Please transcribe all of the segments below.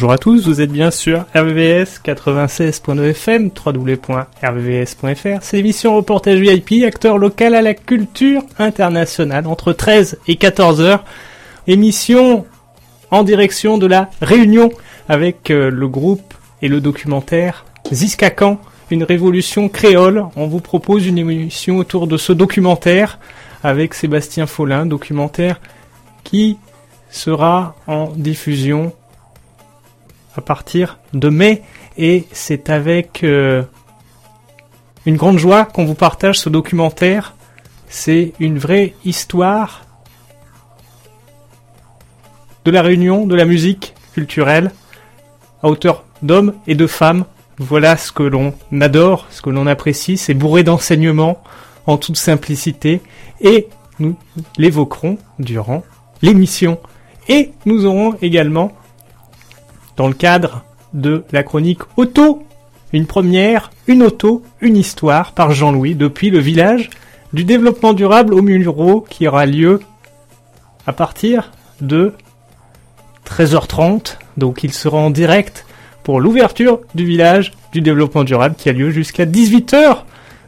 Bonjour à tous, vous êtes bien sur RVVS 96.9 FM, www.rvvs.fr. C'est l'émission Reportage VIP, acteur local à la culture internationale, entre 13 et 14 heures. Émission en direction de la Réunion avec euh, le groupe et le documentaire Ziskakan, une révolution créole. On vous propose une émission autour de ce documentaire avec Sébastien Follin, documentaire qui sera en diffusion partir de mai et c'est avec euh, une grande joie qu'on vous partage ce documentaire. C'est une vraie histoire de la réunion de la musique culturelle à hauteur d'hommes et de femmes. Voilà ce que l'on adore, ce que l'on apprécie, c'est bourré d'enseignements en toute simplicité et nous l'évoquerons durant l'émission. Et nous aurons également dans le cadre de la chronique Auto. Une première, une auto, une histoire par Jean-Louis depuis le village du développement durable au Mulro qui aura lieu à partir de 13h30. Donc il sera en direct pour l'ouverture du village du développement durable qui a lieu jusqu'à 18h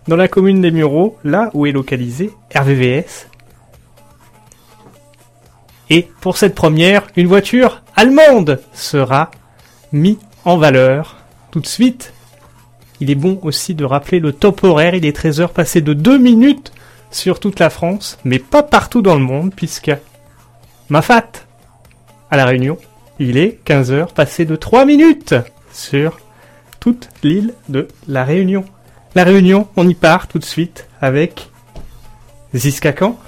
dans la commune des Mureaux, là où est localisé RVVS. Et pour cette première, une voiture allemande sera mis en valeur. Tout de suite, il est bon aussi de rappeler le top horaire. Il est 13h passé de 2 minutes sur toute la France, mais pas partout dans le monde, puisque ma fat à La Réunion, il est 15h passé de 3 minutes sur toute l'île de La Réunion. La Réunion, on y part tout de suite avec Ziskakan.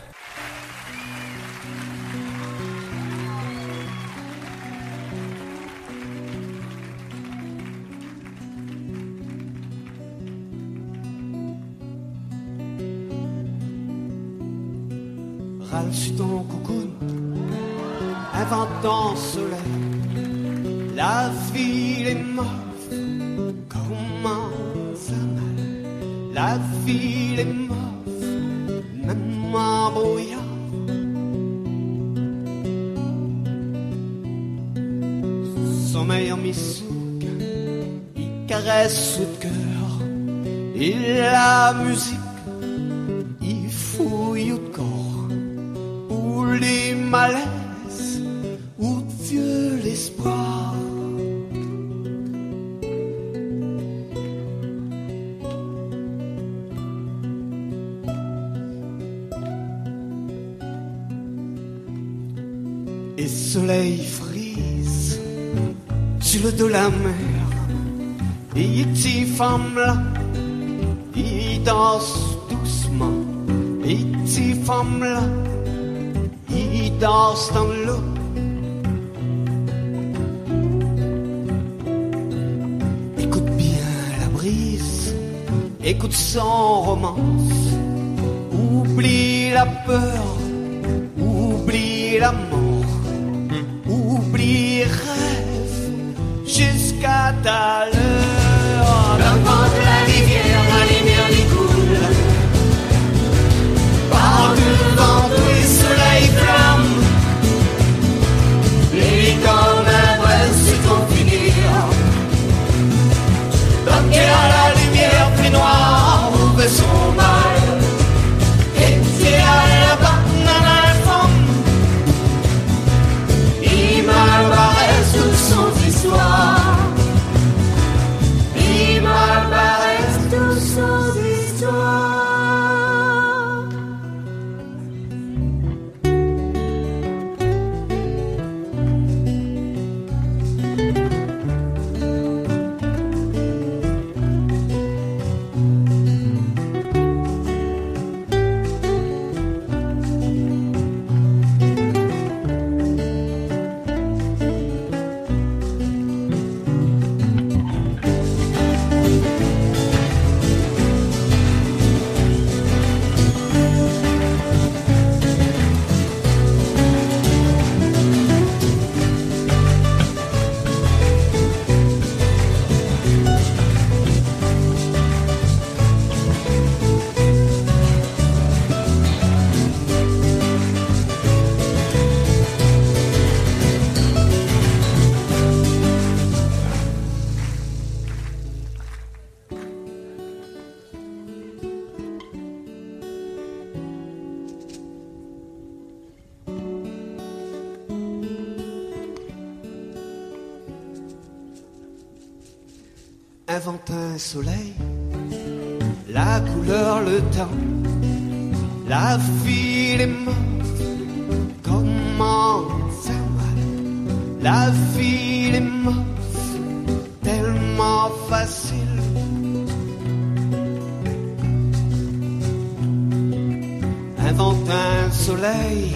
Invente un soleil,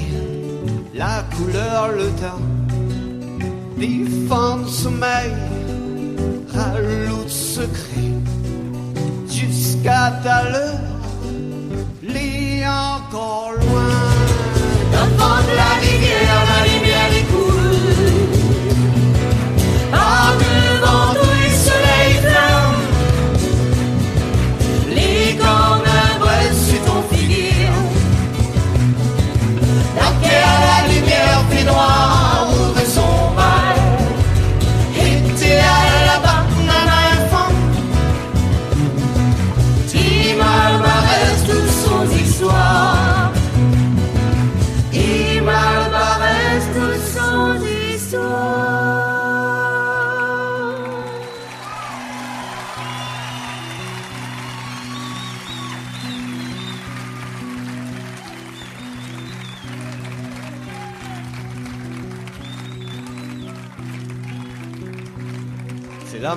la couleur, le temps, défend le sommeil, raloute secret, jusqu'à ta l'heure, lit encore loin. La rivière,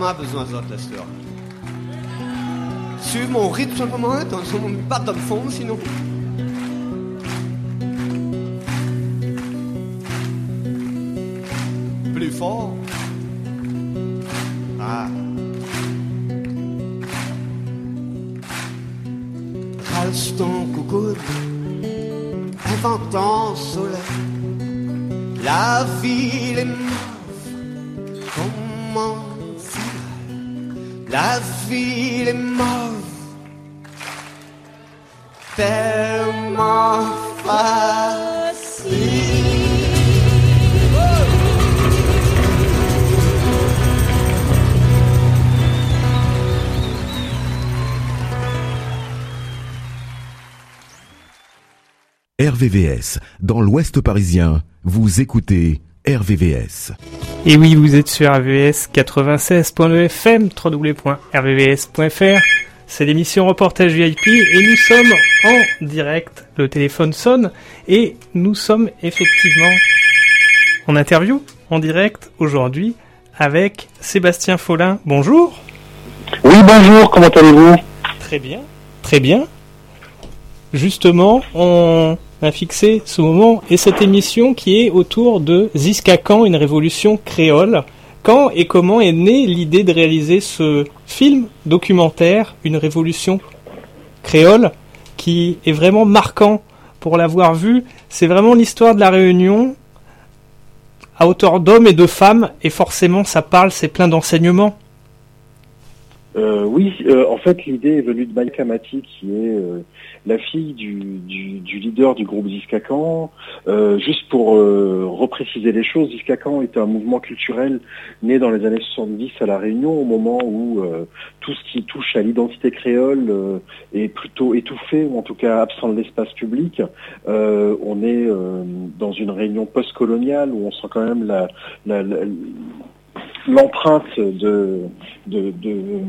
Là ma besoin de la sœur. Suivre mon rythme simplement, hein, dans son pas le fond sinon. Plus fort. Ah. Ralse ton coucou, inventant soleil. La ville est La ville est mauve, tellement facile. RVVS, dans l'Ouest parisien, vous écoutez RVVS. Et oui, vous êtes sur RVS 96.fm, www.rvvs.fr. C'est l'émission Reportage VIP et nous sommes en direct. Le téléphone sonne et nous sommes effectivement en interview, en direct aujourd'hui avec Sébastien Follin. Bonjour. Oui, bonjour, comment allez-vous? Très bien. Très bien. Justement, on a fixé ce moment et cette émission qui est autour de Ziska Khan, une révolution créole. Quand et comment est née l'idée de réaliser ce film documentaire, une révolution créole, qui est vraiment marquant pour l'avoir vu? C'est vraiment l'histoire de la Réunion à hauteur d'hommes et de femmes, et forcément ça parle, c'est plein d'enseignements. Euh, Oui, euh, en fait, l'idée est venue de Maïka Mati, qui est euh, la fille du, du, du leader du groupe Ziskakan. Euh, juste pour euh, repréciser les choses, Ziskakan était un mouvement culturel né dans les années 70 à La Réunion, au moment où euh, tout ce qui touche à l'identité créole euh, est plutôt étouffé, ou en tout cas absent de l'espace public. Euh, on est euh, dans une réunion post-coloniale où on sent quand même la, la- la- l'empreinte de, de, de,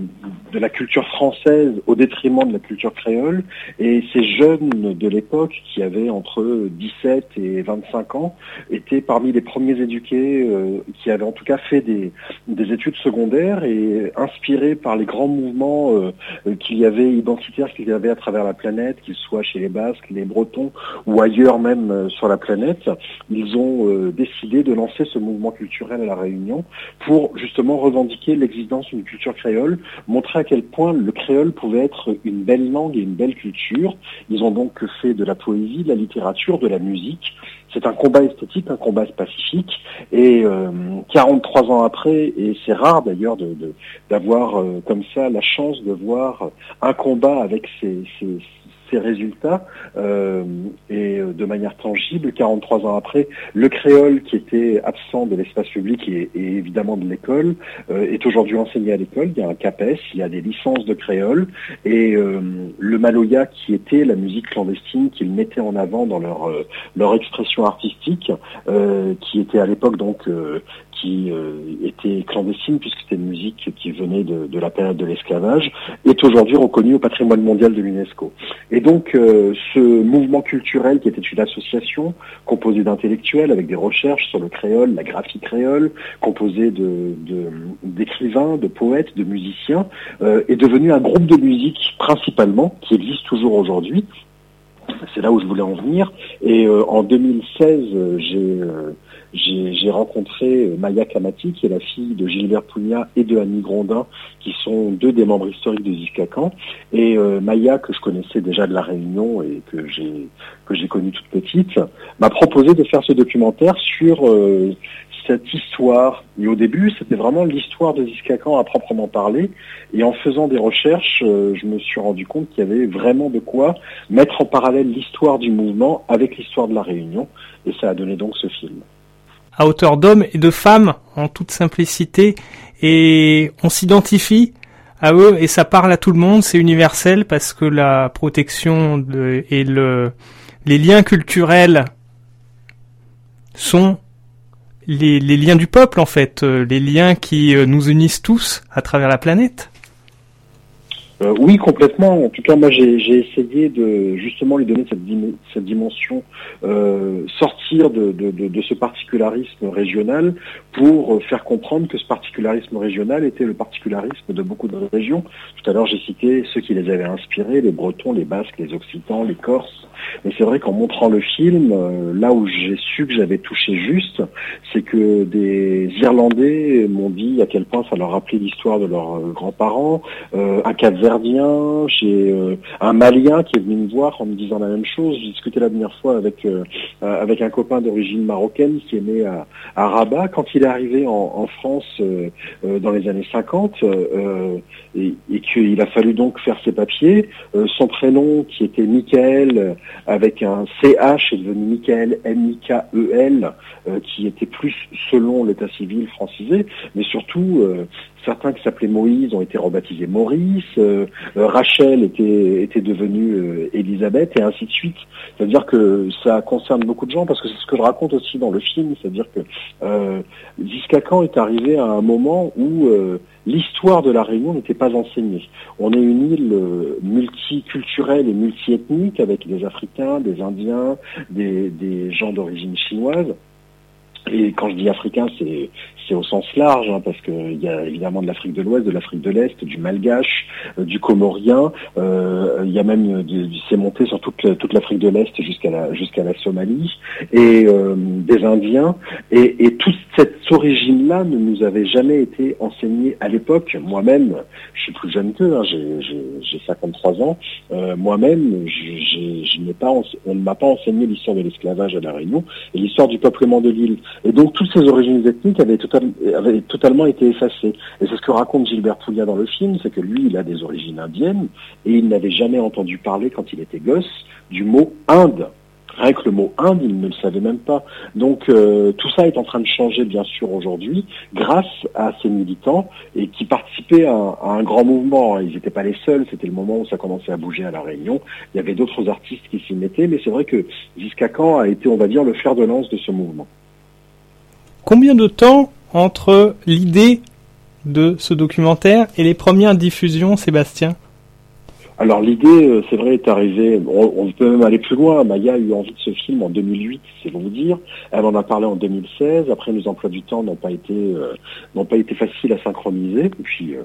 de la culture française au détriment de la culture créole. Et ces jeunes de l'époque, qui avaient entre 17 et 25 ans, étaient parmi les premiers éduqués euh, qui avaient en tout cas fait des, des études secondaires et inspirés par les grands mouvements euh, qu'il y avait identitaires qu'il y avait à travers la planète, qu'ils soient chez les Basques, les Bretons ou ailleurs même euh, sur la planète, ils ont décidé de lancer ce mouvement culturel à la Réunion pour justement revendiquer l'existence d'une culture créole, montrer à quel point le créole pouvait être une belle langue et une belle culture. Ils ont donc fait de la poésie, de la littérature, de la musique. C'est un combat esthétique, un combat pacifique. Et euh, 43 ans après, et c'est rare d'ailleurs de- de- d'avoir euh, comme ça la chance de voir un combat avec ces- résultats euh, et euh, de manière tangible, 43 ans après, le créole qui était absent de l'espace public et, et évidemment de l'école euh, est aujourd'hui enseigné à l'école. Il y a un CAPES, il y a des licences de créole et euh, le maloya qui était la musique clandestine qu'ils mettaient en avant dans leur euh, leur expression artistique, euh, qui était à l'époque donc qui euh, était clandestine puisque c'était une musique qui venait de, la période de l'esclavage, est aujourd'hui reconnue au patrimoine mondial de l'UNESCO. Et donc euh, ce mouvement culturel qui était une association composée d'intellectuels avec des recherches sur le créole, la graphie créole, composée de d'écrivains, de, poètes, de musiciens, euh, est devenu un groupe de musique principalement qui existe toujours aujourd'hui. C'est là où je voulais en venir. Et euh, en 2016, euh, j'ai j'ai rencontré euh, Maya Kamati, qui est la fille de Gilbert Pugna et de Annie Grondin, qui sont deux des membres historiques de Ziskakan. Et euh, Maya, que je connaissais déjà de la Réunion et que j'ai que j'ai connue toute petite, m'a proposé de faire ce documentaire sur euh, cette histoire. Et au début, c'était vraiment l'histoire de Ziskakan à proprement parler. Et en faisant des recherches, euh, je me suis rendu compte qu'il y avait vraiment de quoi mettre en parallèle l'histoire du mouvement avec l'histoire de la Réunion. Et ça a donné donc ce film. À hauteur d'hommes et de femmes en toute simplicité et on s'identifie à eux et ça parle à tout le monde, c'est universel parce que la protection et le, les liens culturels sont les, les liens du peuple en fait, euh, les liens qui euh, nous unissent tous à travers la planète. Euh, oui, complètement. En tout cas, moi, j'ai essayé de justement lui donner cette, dim- cette dimension, euh, sortir de, ce particularisme régional pour euh, faire comprendre que ce particularisme régional était le particularisme de beaucoup de régions. Tout à l'heure, j'ai cité ceux qui les avaient inspirés, les Bretons, les Basques, les Occitans, les Corses. Mais c'est vrai qu'en montrant le film, là où j'ai su que j'avais touché juste, c'est que des Irlandais m'ont dit à quel point ça leur rappelait l'histoire de leurs grands-parents, euh, un J'ai euh, un Malien qui est venu me voir en me disant la même chose. J'ai discuté la dernière fois avec euh, euh, avec un copain d'origine marocaine qui est né à, à Rabat. Quand il est arrivé en, en France euh, euh, dans les années 50 euh, et, et qu'il a fallu donc faire ses papiers, son prénom qui était Michael avec un CH est devenu Michael M-I-K-E-L qui était plus selon l'état civil francisé, mais surtout certains qui s'appelaient Moïse ont été rebaptisés Maurice, euh, euh, Rachel était, était devenue euh, Élisabeth, et ainsi de suite. C'est-à-dire que ça concerne beaucoup de gens, parce que c'est ce que je raconte aussi dans le film, c'est-à-dire que euh, est arrivé à un moment où euh, l'histoire de la Réunion n'était pas enseignée? On est une île euh, multiculturelle et multiethnique, avec des Africains, des Indiens, des, des gens d'origine chinoise. Et quand je dis africain, c'est c'est au sens large, hein, parce qu'il y a évidemment de l'Afrique de l'Ouest, de l'Afrique de l'Est, du Malgache, euh, du Comorien. euh, il y a même c'est monté sur toute, toute l'Afrique de l'Est jusqu'à la jusqu'à la Somalie et euh, des Indiens. Et, et toute cette origine-là ne nous avait jamais été enseignée à l'époque. Moi-même, je suis plus jeune qu'eux, hein, j'ai j'ai- j'ai 53 ans. Euh, Moi-même, je, n'ai pas, on ne m'a pas enseigné l'histoire de l'esclavage à la Réunion et l'histoire du peuplement de l'île. Et donc toutes ces origines ethniques avaient, total- avaient totalement été effacées. Et c'est ce que raconte Gilbert Poulia dans le film, c'est que lui, il a des origines indiennes et il n'avait jamais entendu parler quand il était gosse du mot Inde. Rien que le mot Inde, il ne le savait même pas. Donc euh, tout ça est en train de changer bien sûr aujourd'hui grâce à ces militants et qui participaient à, un- à un grand mouvement. Ils n'étaient pas les seuls, c'était le moment où ça commençait à bouger à La Réunion. Il y avait d'autres artistes qui s'y mettaient, mais c'est vrai que Ziskakan a été, on va dire, le fer de lance de ce mouvement. Combien de temps entre l'idée de ce documentaire et les premières diffusions, Sébastien? Alors l'idée, euh, c'est vrai, est arrivée, on, peut même aller plus loin, Maya a eu envie de ce film en 2008, c'est pour vous dire, elle en a parlé en 2016, après nos emplois du temps n'ont pas été euh, n'ont pas été faciles à synchroniser, et puis euh,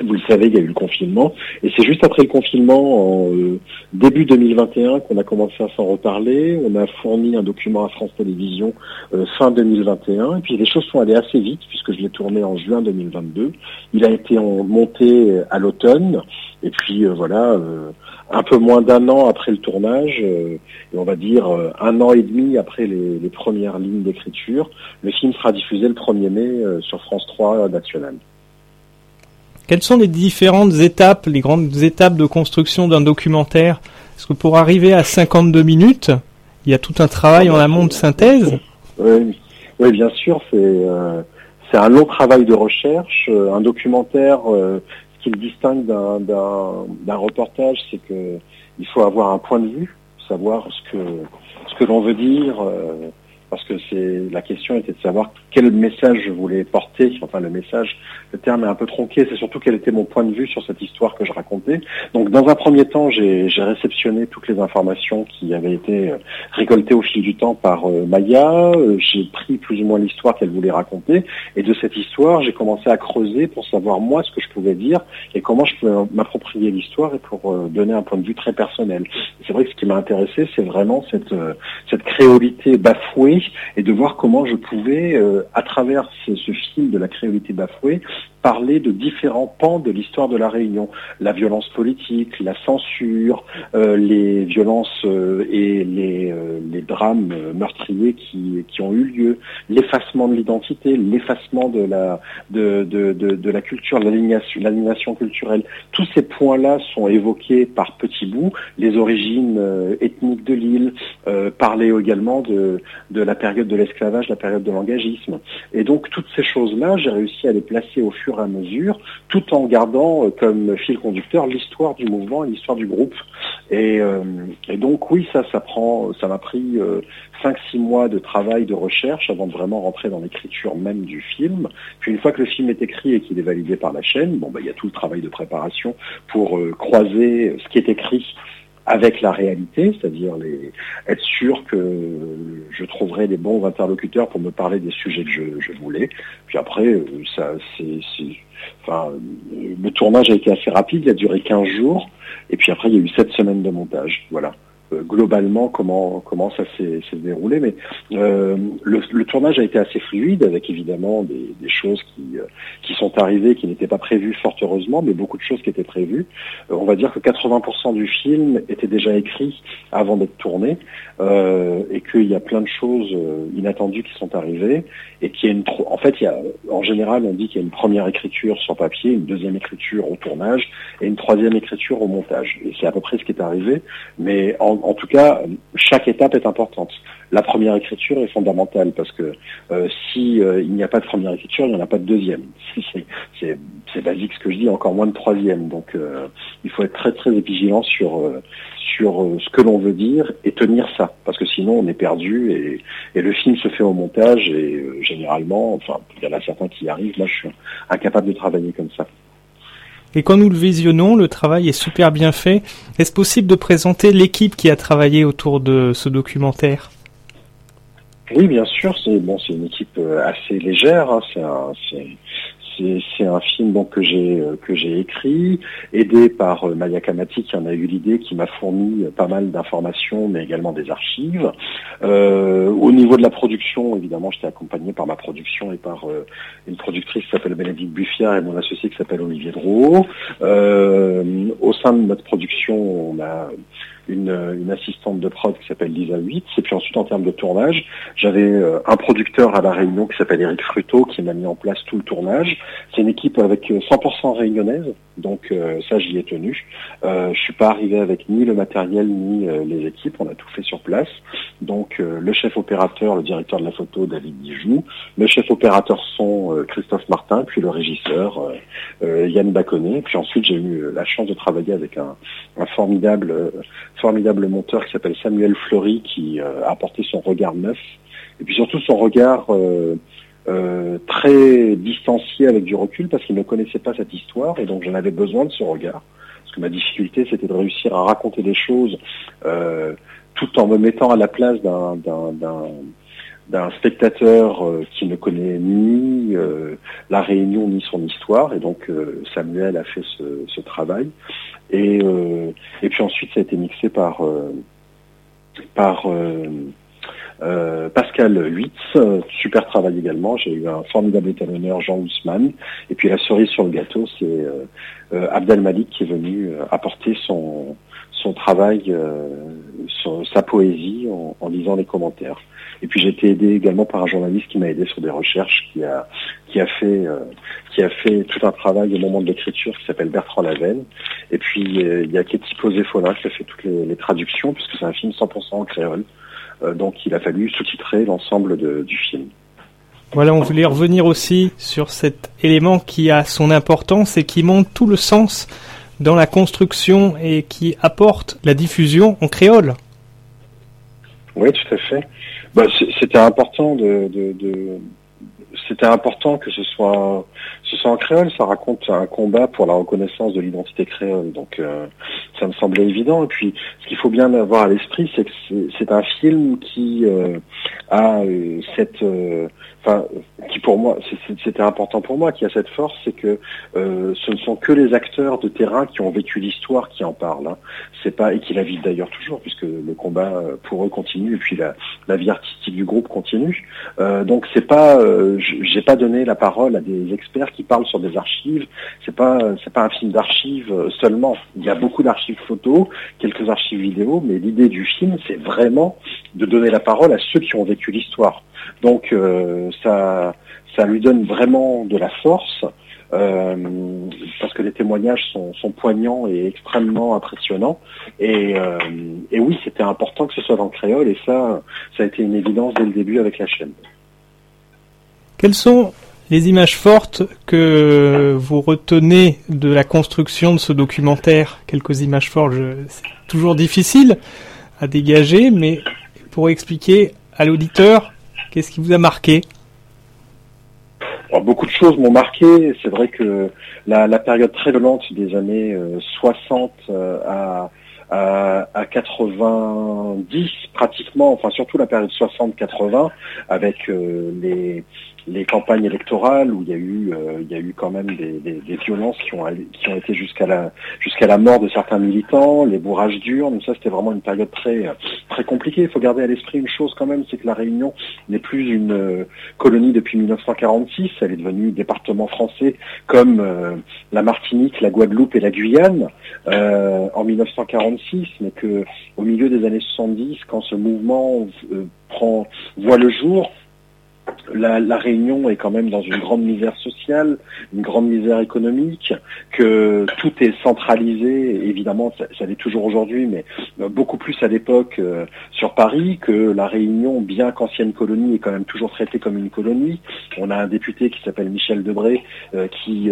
vous le savez, il y a eu le confinement, et c'est juste après le confinement, en euh, début 2021, qu'on a commencé à s'en reparler, on a fourni un document à France Télévisions euh, fin 2021, et puis les choses sont allées assez vite, puisque je l'ai tourné en juin 2022, il a été en, monté à l'automne, et puis euh, voilà, euh, un peu moins d'un an après le tournage, euh, et on va dire euh, un an et demi après les, les premières lignes d'écriture, le film sera diffusé le 1er mai sur France 3 nationale. Quelles sont les différentes étapes, les grandes étapes de construction d'un documentaire? Parce que pour arriver à 52 minutes, il y a tout un travail en amont de synthèse. Oui, oui bien sûr, c'est euh, un long travail de recherche. Euh, un documentaire, euh, ce qui le distingue d'un- reportage, c'est que il faut avoir un point de vue, savoir ce que ce que l'on veut dire. euh, parce que c'est la question était de savoir quel message je voulais porter. Enfin, le message, le terme est un peu tronqué. C'est surtout quel était mon point de vue sur cette histoire que je racontais. Donc, dans un premier temps, j'ai réceptionné toutes les informations qui avaient été euh, récoltées au fil du temps par euh, Maya. Euh, J'ai pris plus ou moins l'histoire qu'elle voulait raconter, et de cette histoire, j'ai commencé à creuser pour savoir moi ce que je pouvais dire et comment je pouvais m'approprier l'histoire et pour donner un point de vue très personnel. C'est vrai que ce qui m'a intéressé, c'est vraiment cette cette créolité bafouée et de voir comment je pouvais, euh, à travers ce, ce film de la créolité bafouée, parler de différents pans de l'histoire de la Réunion. La violence politique, la censure, euh, les violences euh, et les, euh, drames meurtriers qui, ont eu lieu, l'effacement de l'identité, l'effacement de la, culture, l'alignation culturelle. Tous ces points-là sont évoqués par petits bouts, les origines ethniques de l'île, parler également de, de la période de l'esclavage, la période de l'engagisme. Et donc toutes ces choses-là, j'ai réussi à les placer au fur à mesure, tout en gardant euh, comme fil conducteur l'histoire du mouvement et l'histoire du groupe. Et, euh, donc oui, ça, ça prend, ça m'a pris euh, 5-6 mois de travail, de recherche avant de vraiment rentrer dans l'écriture même du film. Puis une fois que le film est écrit et qu'il est validé par la chaîne, bon bah il y a tout le travail de préparation pour euh, croiser ce qui est écrit avec la réalité, c'est-à-dire les, être sûr que je trouverai les bons interlocuteurs pour me parler des sujets que je, je voulais. Puis après, euh, ça, c'est, c'est- enfin, euh, le tournage a été assez rapide, il a duré 15 jours, et puis après il y a eu 7 semaines de montage. Voilà. Euh, globalement, comment comment ça s'est, déroulé, mais euh, le, le tournage a été assez fluide, avec évidemment des, des choses qui euh, qui sont arrivées, qui n'étaient pas prévues fort heureusement, mais beaucoup de choses qui étaient prévues. Euh, on va dire que 80% du film était déjà écrit avant d'être tourné euh, et qu'il y a plein de choses inattendues qui sont arrivées et a une en fait il y a en général on dit qu'il y a une première écriture sur papier, une deuxième écriture au tournage et une troisième écriture au montage et c'est à peu près ce qui est arrivé mais en tout cas chaque étape est importante. La première écriture est fondamentale parce que euh, si euh, il n'y a pas de première écriture, il n'y en a pas de deuxième. C'est- basique ce que je dis, encore moins de troisième. Donc euh, il faut être très très vigilant sur euh, sur euh, ce que l'on veut dire et tenir ça, parce que sinon on est perdu et, et le film se fait au montage et euh, généralement, enfin il y en a certains qui y arrivent, moi je suis incapable de travailler comme ça. Et quand nous le visionnons, le travail est super bien fait. Est-ce possible de présenter l'équipe qui a travaillé autour de ce documentaire? Oui, bien sûr, c'est bon, une équipe euh, assez légère. hein, c'est, un film donc que j'ai euh, que j'ai écrit, aidé par euh, Maya Kamati qui en a eu l'idée, qui m'a fourni euh, pas mal d'informations, mais également des archives. Euh, au niveau de la production, évidemment, j'étais accompagné par ma production et par une productrice qui s'appelle Bénédicte Buffiard et mon associé qui s'appelle Olivier Drouot. Euh, au sein de notre production, on a une, une assistante de prod qui s'appelle Lisa Witt. Et puis ensuite, en termes de tournage, j'avais euh, un producteur à La Réunion qui s'appelle Eric Fruto qui m'a mis en place tout le tournage. C'est une équipe avec euh, 100% réunionnaise, donc euh, ça, j'y ai tenu. Euh, je suis pas arrivé avec ni le matériel ni euh, les équipes, on a tout fait sur place. Donc euh, le chef opérateur, le directeur de la photo, David Dijoux, le chef opérateur son, euh, Christophe Martin, puis le régisseur, euh, Yann Baconnet. Puis ensuite, j'ai eu la chance de travailler avec un, un formidable formidable monteur qui s'appelle Samuel Fleury qui a apporté son regard neuf et puis surtout son regard euh, très distancié avec du recul parce qu'il ne connaissait pas cette histoire et donc j'en avais besoin de ce regard. Parce que ma difficulté c'était de réussir à raconter des choses euh, tout en me mettant à la place d'un d'un spectateur euh, qui ne connaît ni euh, la Réunion ni son histoire. Et donc euh, Samuel a fait ce, ce travail. Et euh, et puis ensuite, ça a été mixé par euh, par euh, Pascal Huitz, euh, super travail également. J'ai eu un formidable étalonneur, Jean Ousmane. Et puis la cerise sur le gâteau, c'est euh, Abdel Malik qui est venu apporter son travail, sa poésie en, lisant les commentaires. Et puis j'ai été aidé également par un journaliste qui m'a aidé sur des recherches, qui a fait tout un travail au moment de l'écriture qui s'appelle Bertrand Lavenne. Et puis il y a Katie Posé-Follin qui a fait toutes les, les traductions puisque c'est un film 100% en créole. Euh, donc il a fallu sous-titrer l'ensemble du film. Voilà, on voulait revenir aussi sur cet élément qui a son importance et qui montre tout le sens dans la construction et qui apporte la diffusion en créole. Oui, tout à fait. Bah, c'était important de, de, de- c'était important que ce soit soit en créole. Ça raconte un combat pour la reconnaissance de l'identité créole. Donc euh, ça me semblait évident. Et puis ce qu'il faut bien avoir à l'esprit, c'est que c'est- un film qui euh, a euh, cette euh, Enfin, qui pour moi, c'était important pour moi, qui a cette force, c'est que euh, ce ne sont que les acteurs de terrain qui ont vécu l'histoire qui en parlent. hein. C'est pas et qui la vivent d'ailleurs toujours, puisque le combat euh, pour eux continue et puis la, la vie artistique du groupe continue. Donc c'est pas, j'ai pas donné la parole à des experts qui parlent sur des archives. C'est pas, c'est pas un film d'archives euh, seulement. Il y a beaucoup d'archives photos, quelques archives vidéo, mais l'idée du film, c'est vraiment de donner la parole à ceux qui ont vécu l'histoire. Donc euh, ça, ça lui donne vraiment de la force. euh, parce que les témoignages sont, poignants et extrêmement impressionnants. Et, oui, c'était important que ce soit dans le créole, et ça, ça a été une évidence dès le début avec la chaîne. Quelles sont les images fortes que vous retenez de la construction de ce documentaire Quelques images fortes, c'est toujours difficile à dégager, mais pour expliquer à l'auditeur, qu'est-ce qui vous a marqué beaucoup de choses m'ont marqué. C'est vrai que la, période très violente des années euh, 60 euh, à, à, à 90 pratiquement, enfin surtout la période 60-80 avec euh, les, les campagnes électorales où il y a eu, euh, il y a eu quand même des, des- des violences qui ont, qui ont été jusqu'à la, jusqu'à la mort de certains militants, les bourrages d'urnes. Ça, c'était vraiment une période très, très compliquée. Il faut garder à l'esprit une chose quand même, c'est que la Réunion n'est plus une euh, colonie depuis 1946. Elle est devenue département français comme euh, la Martinique, la Guadeloupe et la Guyane euh, en 1946, mais que au milieu des années 70, quand ce mouvement euh, prend voit le jour, la, Réunion est quand même dans une grande misère sociale, une grande misère économique, que tout est centralisé, évidemment ça, l'est toujours aujourd'hui, mais euh, beaucoup plus à l'époque euh, sur Paris, que la Réunion, bien qu'ancienne colonie, est quand même toujours traitée comme une colonie. On a un député qui s'appelle Michel Debré, euh, qui,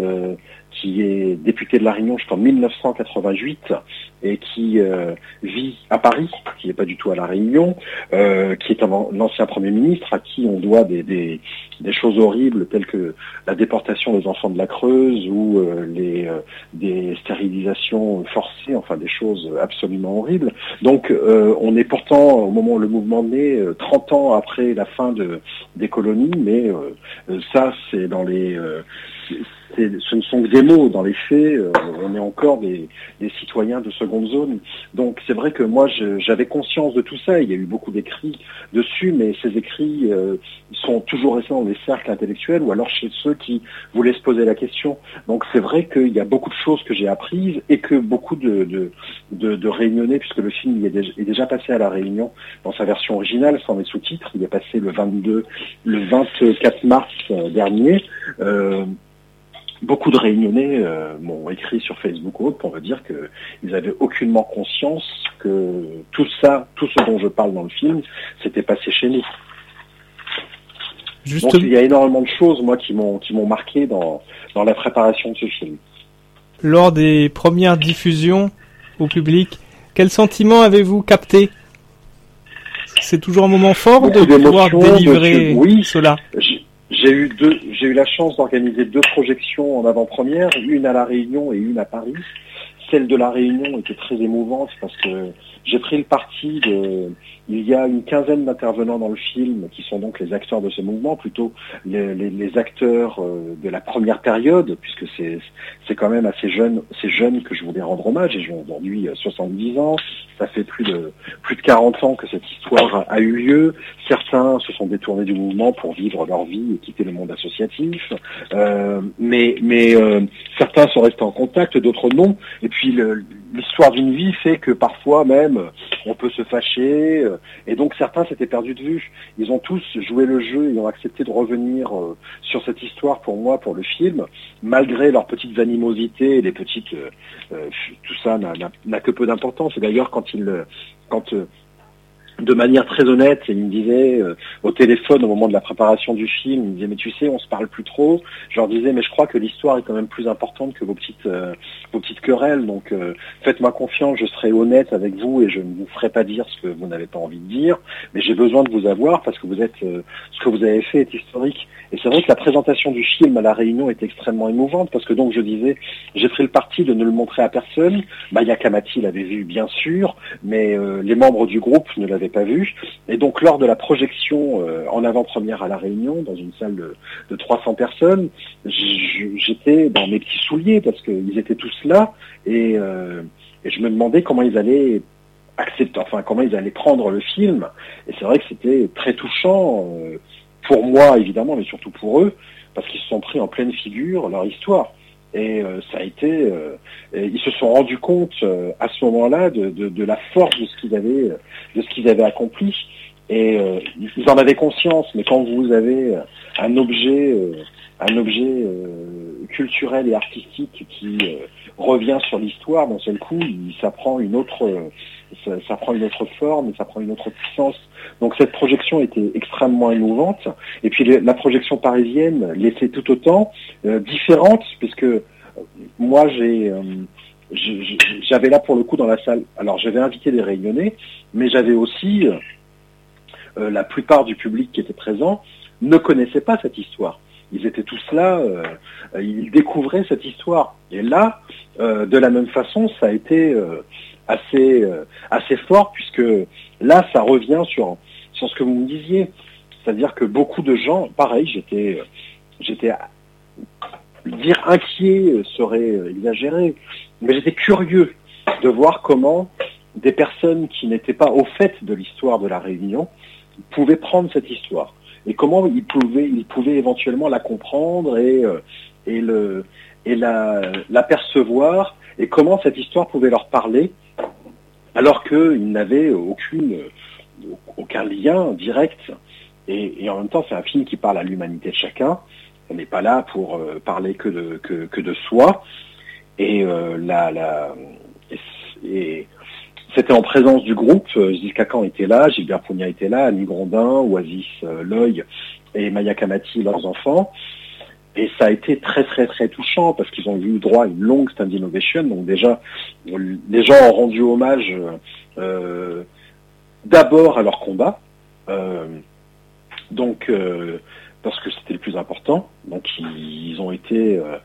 qui est député de la Réunion jusqu'en 1988 et qui euh, vit à Paris, qui n'est pas du tout à la Réunion, euh, qui est un, l'ancien Premier ministre à qui on doit des, des, des choses horribles telles que la déportation des enfants de la Creuse ou euh, les, euh, des stérilisations forcées, enfin des choses absolument horribles. Donc euh, on est pourtant, au moment où le mouvement naît, euh, 30 ans après la fin de, des colonies, mais euh, euh, ça c'est dans les... ce ne sont que des mots. Dans les faits, euh, on est encore des, des citoyens de seconde zone. Donc c'est vrai que moi j'avais conscience de tout ça. Il y a eu beaucoup d'écrits dessus, mais ces écrits euh, sont toujours restés dans les cercles intellectuels ou alors chez ceux qui voulaient se poser la question. Donc c'est vrai qu'il y a beaucoup de choses que j'ai apprises et que beaucoup de, de, Réunionnais, puisque le film il est, déjà, passé à la Réunion dans sa version originale, sans les sous-titres, il est passé le 22, le 24 mars dernier. Euh, Beaucoup de Réunionnais euh, m'ont écrit sur Facebook ou autre pour me dire qu'ils avaient aucunement conscience que tout ça, tout ce dont je parle dans le film, s'était passé chez nous. Juste, Donc il y a énormément de choses, moi, qui m'ont qui m'ont marqué dans, dans la préparation de ce film. lors des premières diffusions au public, quel sentiment avez-vous capté? C'est toujours un moment fort Beaucoup de pouvoir délivrer de- oui. cela. J'ai eu deux, j'ai eu la chance d'organiser deux projections en avant-première, une à la Réunion et une à Paris. Celle de la Réunion était très émouvante parce que j'ai pris le parti de, il y a une quinzaine d'intervenants dans le film qui sont donc les acteurs de ce mouvement, plutôt les, les- les acteurs euh, de la première période, puisque c'est quand même assez jeune, c'est jeune que je voulais rendre hommage. Et j'ai aujourd'hui euh, 70 ans, ça fait plus de plus de 40 ans que cette histoire a eu lieu. Certains se sont détournés du mouvement pour vivre leur vie et quitter le monde associatif, Euh, mais mais euh, certains sont restés en contact, d'autres non. Et puis le- l'histoire d'une vie fait que parfois même euh, on peut se fâcher, euh, et donc certains s'étaient perdus de vue. Ils ont tous joué le jeu et ont accepté de revenir euh, sur cette histoire pour moi, pour le film, malgré leurs petites animosités et les petites, euh, tout ça n'a- que peu d'importance. Et d'ailleurs quand ils, quand de manière très honnête et il me disait euh, au téléphone au moment de la préparation du film, il me disait mais tu sais on se parle plus trop. Je leur disais mais je crois que l'histoire est quand même plus importante que vos petites euh, vos petites querelles donc euh, faites-moi confiance, je serai honnête avec vous et je ne vous ferai pas dire ce que vous n'avez pas envie de dire, mais j'ai besoin de vous avoir parce que vous êtes ce que vous avez fait est historique. Et c'est vrai que la présentation du film à la Réunion est extrêmement émouvante parce que donc je disais j'ai pris le parti de ne le montrer à personne. Maya Kamati l'avait vu bien sûr, mais les membres du groupe ne l'avaient pas vu. Et donc lors de la projection euh, en avant-première à La Réunion, dans une salle de, de 300 personnes, j'étais dans mes petits souliers parce qu'ils étaient tous là et, euh, et, je me demandais comment ils allaient accepter, enfin comment ils allaient prendre le film. Et c'est vrai que c'était très touchant euh, pour moi évidemment, mais surtout pour eux, parce qu'ils se sont pris en pleine figure leur histoire. Et euh, ça a été, euh, ils se sont rendus compte euh, à ce moment-là de, de, de, la force de ce qu'ils avaient, de ce qu'ils avaient accompli. Et ils en avaient conscience, mais quand vous avez un objet, un objet culturel et artistique qui revient sur l'histoire, d'un seul coup, ça prend une autre, ça, ça, prend une autre forme, ça prend une autre puissance. Donc cette projection était extrêmement émouvante. Et puis la projection parisienne l'était tout autant euh, différente, puisque euh, moi j'ai euh, j'avais là pour le coup dans la salle. Alors j'avais invité des réunionnais, mais j'avais aussi la plupart du public qui était présent ne connaissait pas cette histoire. Ils étaient tous là, ils découvraient cette histoire. Et là, de la même façon, ça a été assez assez fort puisque là ça revient sur ce que vous me disiez, c'est-à-dire que beaucoup de gens, pareil, j'étais euh, j'étais dire inquiet serait exagéré, mais j'étais curieux de voir comment des personnes qui n'étaient pas au fait de l'histoire de la Réunion pouvaient prendre cette histoire. Et comment ils pouvaient ils pouvaient éventuellement la comprendre et euh, le et la l'apercevoir. Et comment cette histoire pouvait leur parler alors qu'ils n'avaient aucune, aucun lien direct. Et, en même temps, c'est un film qui parle à l'humanité de chacun. On n'est pas là pour euh, parler que de, que, de soi. Et, euh, la, et, c'était en présence du groupe. Gilles Cacan était là, Gilbert Pugna était là, Annie Grondin, Oasis euh, et Maya Kamati, leurs enfants. Et ça a été très très très touchant parce qu'ils ont eu droit à une longue stand ovation. Donc déjà, les gens ont rendu hommage euh, d'abord à leur combat. Euh, donc euh, parce que c'était le plus important. Donc ils ont été, euh,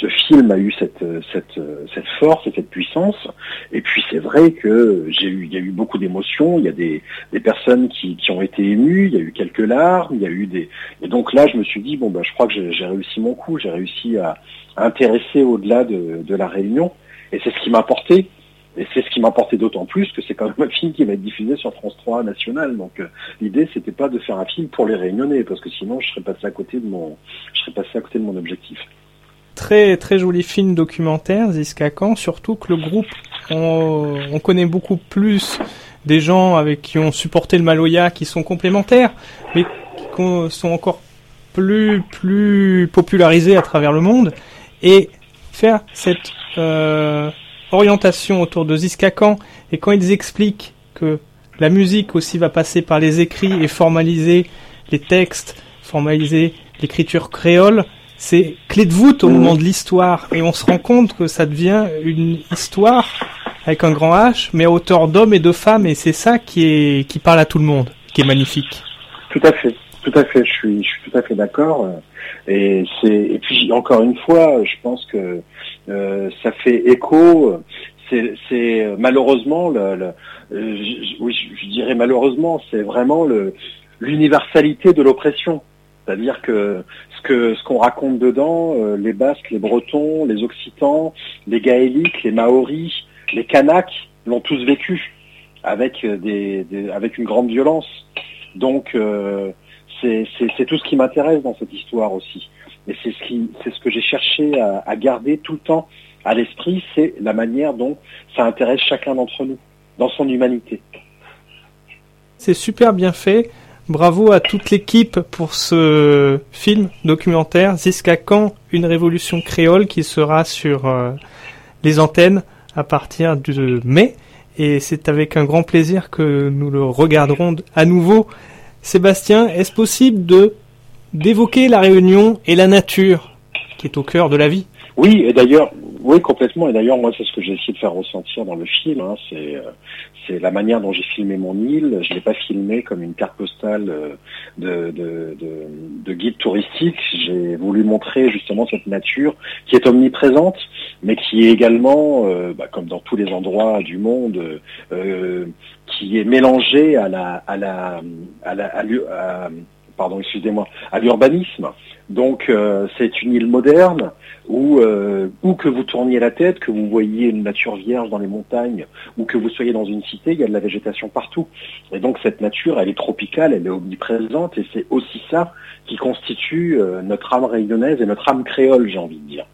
ce film a eu cette, cette, cette force et cette puissance. Et puis c'est vrai que j'ai eu, il y a eu beaucoup d'émotions. Il y a des, des personnes qui, qui ont été émues. Il y a eu quelques larmes. Il y a eu des. Et donc là, je me suis dit bon ben, je crois que j'ai réussi mon coup. J'ai réussi à, à intéresser au-delà de, de la réunion. Et c'est ce qui m'a porté. Et c'est ce qui m'importait d'autant plus que c'est quand même un film qui va être diffusé sur France 3 national. Donc euh, l'idée c'était pas de faire un film pour les réunionnais parce que sinon je serais passé à côté de mon je serais passé à côté de mon objectif. Très très joli film documentaire Ziskakan, surtout que le groupe on, on, connaît beaucoup plus des gens avec qui ont supporté le Maloya qui sont complémentaires mais qui sont encore plus plus popularisés à travers le monde et faire cette euh, orientation autour de Ziskakan et quand ils expliquent que la musique aussi va passer par les écrits et formaliser les textes, formaliser l'écriture créole, c'est clé de voûte au moment de l'histoire et on se rend compte que ça devient une histoire avec un grand H mais à hauteur d'hommes et de femmes et c'est ça qui est qui parle à tout le monde, qui est magnifique. Tout à fait. Tout à fait, je suis, je suis tout à fait d'accord. Et c'est, et puis encore une fois, je pense que ça fait écho. C'est, malheureusement le, le euh, je, oui, je, dirais malheureusement, c'est vraiment l'universalité de l'oppression. C'est-à-dire que ce ce qu'on raconte dedans, euh, les Basques, les Bretons, les Occitans, les Gaéliques, les Maoris, les Kanaks l'ont tous vécu avec des, des, avec une grande violence. Donc c'est tout ce qui m'intéresse dans cette histoire aussi. Et c'est ce, que j'ai cherché à, garder tout le temps à l'esprit, c'est la manière dont ça intéresse chacun d'entre nous, dans son humanité. C'est super bien fait. Bravo à toute l'équipe pour ce film documentaire Ziska Khan, une révolution créole qui sera sur euh, les antennes à partir de mai? et c'est avec un grand plaisir que nous le regarderons à nouveau. Sébastien, est-ce possible de d'évoquer la Réunion et la nature qui est au cœur de la vie Oui, et d'ailleurs, oui, complètement. Et d'ailleurs, moi, c'est ce que j'ai essayé de faire ressentir dans le film. hein. C'est, euh, c'est la manière dont j'ai filmé mon île. Je l'ai pas filmé comme une carte postale euh, de, de, de, de guide touristique. J'ai voulu montrer justement cette nature qui est omniprésente, mais qui est également, euh, bah, comme dans tous les endroits du monde, qui est mélangée à la, pardon, excusez-moi, à l'urbanisme. Donc, euh, c'est une île moderne où, euh, où que vous tourniez la tête, que vous voyiez une nature vierge dans les montagnes, ou que vous soyez dans une cité, il y a de la végétation partout. Et donc cette nature, elle est tropicale, elle est omniprésente, et c'est aussi ça qui constitue euh, notre âme réunionnaise et notre âme créole, j'ai envie de dire.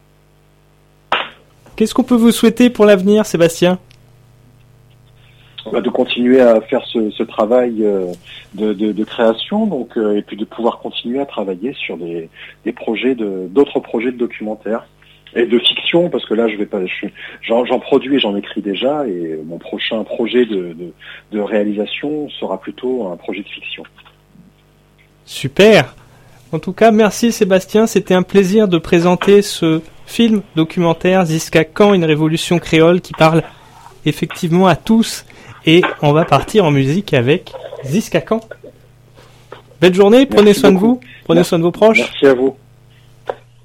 Qu'est-ce qu'on peut vous souhaiter pour l'avenir, Sébastien? De continuer à faire ce, ce travail euh, de, de- de création, donc euh, et puis de pouvoir continuer à travailler sur des, des projets de d'autres projets de documentaires et de fiction, parce que là je vais pas, j'en produis et j'en écris déjà, et mon prochain projet de, de, de réalisation sera plutôt un projet de fiction. Super. En tout cas, merci Sébastien. C'était un plaisir de présenter ce film documentaire Ziska Quand une révolution créole qui parle effectivement à tous. Et on va partir en musique avec Ziska Quand. Belle journée, prenez Merci soin de vous, prenez soin de vos proches. Merci à vous.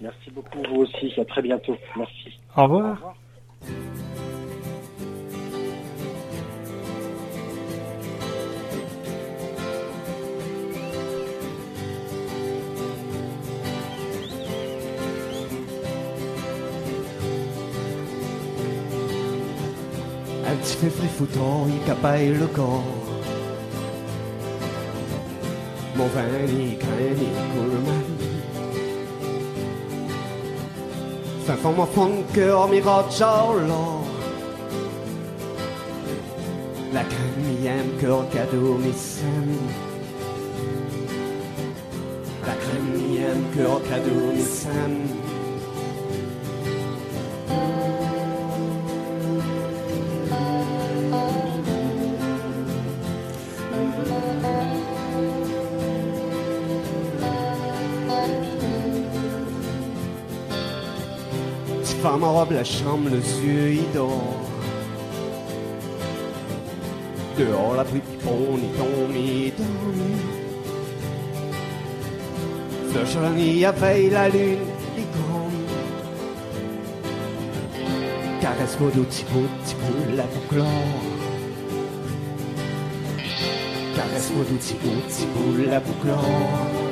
Merci beaucoup vous aussi. À très bientôt. Merci. Au revoir. Un petit foutant, il capaille le corps. Mon vin, il craint, il coule mal. Ça fait mon fond cœur, mi l'or. La crème, mi aime, cœur cadeau, mi sème. La crème, mi aime, cœur cadeau, mi femme en robe, la chambre, le yeux, dort. Dehors, la pluie qui pond, il tombe, il donne. Le journée, la lune, il gronde. Caresse-moi d'eau, petit bout, petit la boucle. Caresse-moi d'eau, petit la boucle.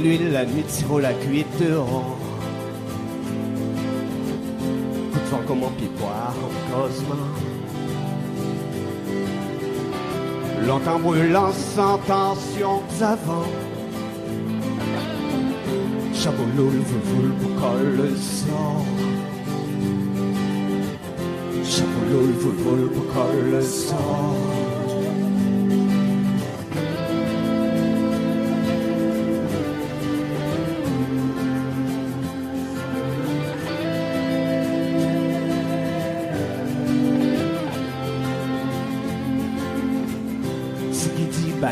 Dis l'huile, la nuit, tire la cuite dehors. Coup de vent comme en pipoire, en. Longtemps brûlant sans tension avant. Chapeau loul, voul, voul, pour colle le sort. Chapeau loul, voul, voul, pour colle le sort.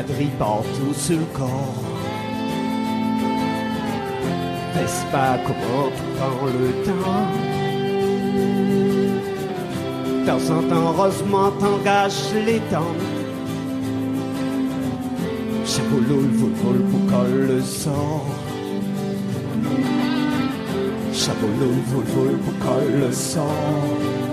Dit batterie partout sur le corps. N'est-ce pas comment prend le temps? Temps en temps, heureusement, t'engage les temps. Chapeau loul, voul, pour colle le sort. Chapeau loul, pour colle le sort.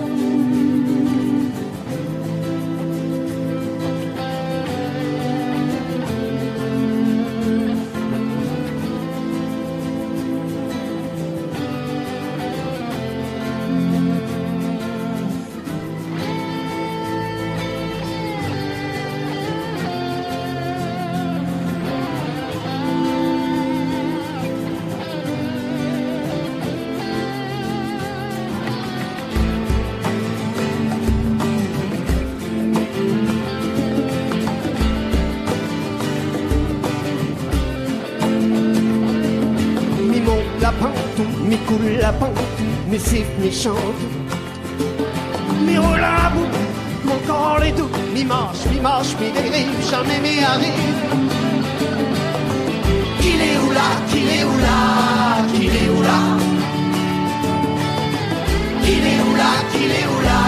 Siffles, mes chants. Mi roule à bout, mon corps est doux, mi marche, mi marche, mi dérive, jamais m'y arrive. Qu'il est où là, qu'il est où là, qu'il est où là? Qu'il est où là, qu'il est où là,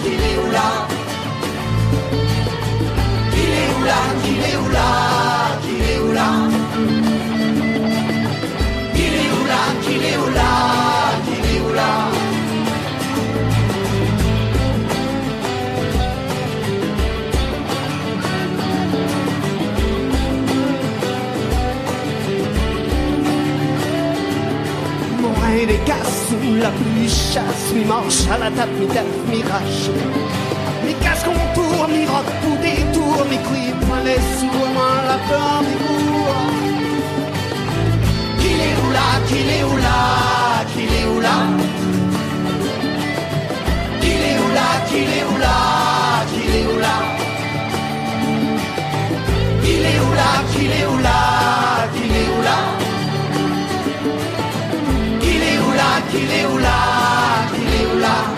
qu'il est où là? Qu'il est où là, qu'il est où là, sous la pluie chasse, mi manche à la table, mi tête, mi rache. Mi casque contour, mi rock pour détour, mi couilles point les moi la peur des cours. Qu'il est où là, qu'il est où là, qu'il est où là? Qu'il est où là, qu'il est où là, qu'il est où là? Qu'il est où là, qu'il est où là, qu'il est où là? Où là, qu'il est où là,